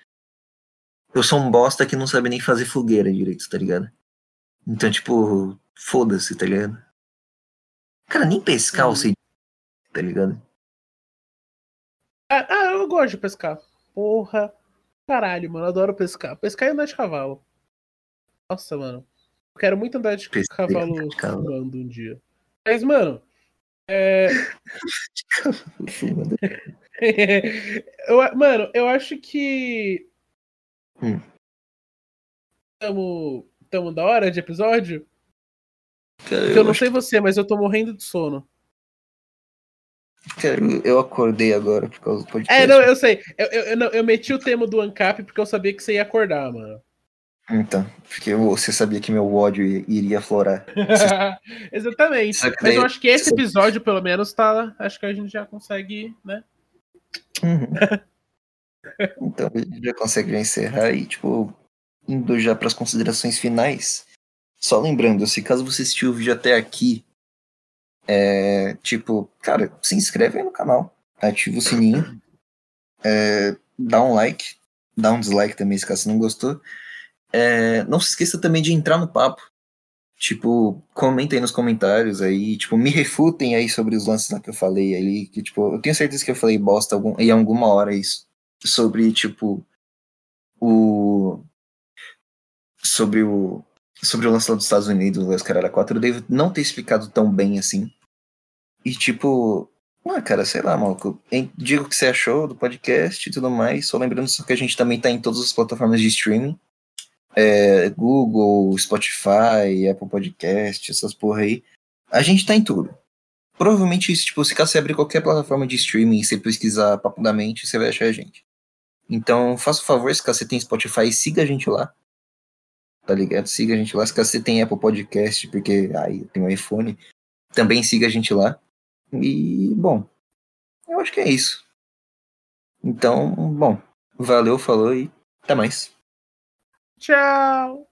Speaker 2: eu sou um bosta que não sabe nem fazer fogueira direito, tá ligado? Então, tipo, foda-se, tá ligado? Cara, nem pescar uhum. eu sei, tá ligado?
Speaker 1: Ah, ah, eu gosto de pescar. Porra. Caralho, mano, adoro pescar. Pescar e andar de cavalo. Nossa, mano. Eu quero muito andar de cavalo fumando um dia. Mas, mano. É... eu, mano, eu acho que. Hum. Tamo, tamo da hora de episódio? Cara, eu, eu não sei você, mas eu tô morrendo de sono.
Speaker 2: Cara, eu acordei agora por causa do podcast.
Speaker 1: É, não, eu sei. Eu, eu, eu, eu meti o tema do ANCAP porque eu sabia que você ia acordar, mano.
Speaker 2: Então, porque você sabia que meu ódio iria aflorar.
Speaker 1: Exatamente. Mas eu acho que esse episódio, pelo menos, tá. Acho que a gente já consegue, né?
Speaker 2: Uhum. então, já consegue encerrar e, tipo, indo já para as considerações finais. Só lembrando, se caso você assistiu o vídeo até aqui é, tipo, cara, se inscreve aí no canal, ativa o sininho, é, dá um like, dá um dislike também se caso você não gostou. É, não se esqueça também de entrar no papo. Tipo, comentem aí nos comentários aí, tipo, me refutem aí sobre os lances lá que eu falei aí, que tipo, eu tenho certeza que eu falei bosta algum, em alguma hora isso, sobre, tipo, o... sobre o sobre o lá dos Estados Unidos, o Caralho 4, eu devo não ter explicado tão bem assim. E tipo, ah, cara, sei lá, maluco. Diga o que você achou do podcast e tudo mais. Só lembrando só que a gente também tá em todas as plataformas de streaming. É, Google, Spotify, Apple Podcast, essas porra aí. A gente tá em tudo. Provavelmente, tipo, se você abrir qualquer plataforma de streaming e você pesquisar Papo da Mente, você vai achar a gente. Então, faça o favor, se você tem Spotify, siga a gente lá. Tá ligado? Siga a gente lá. Se você tem Apple Podcast, porque aí tem um iPhone, também siga a gente lá. E, bom, eu acho que é isso. Então, bom, valeu, falou e até mais.
Speaker 1: Tchau!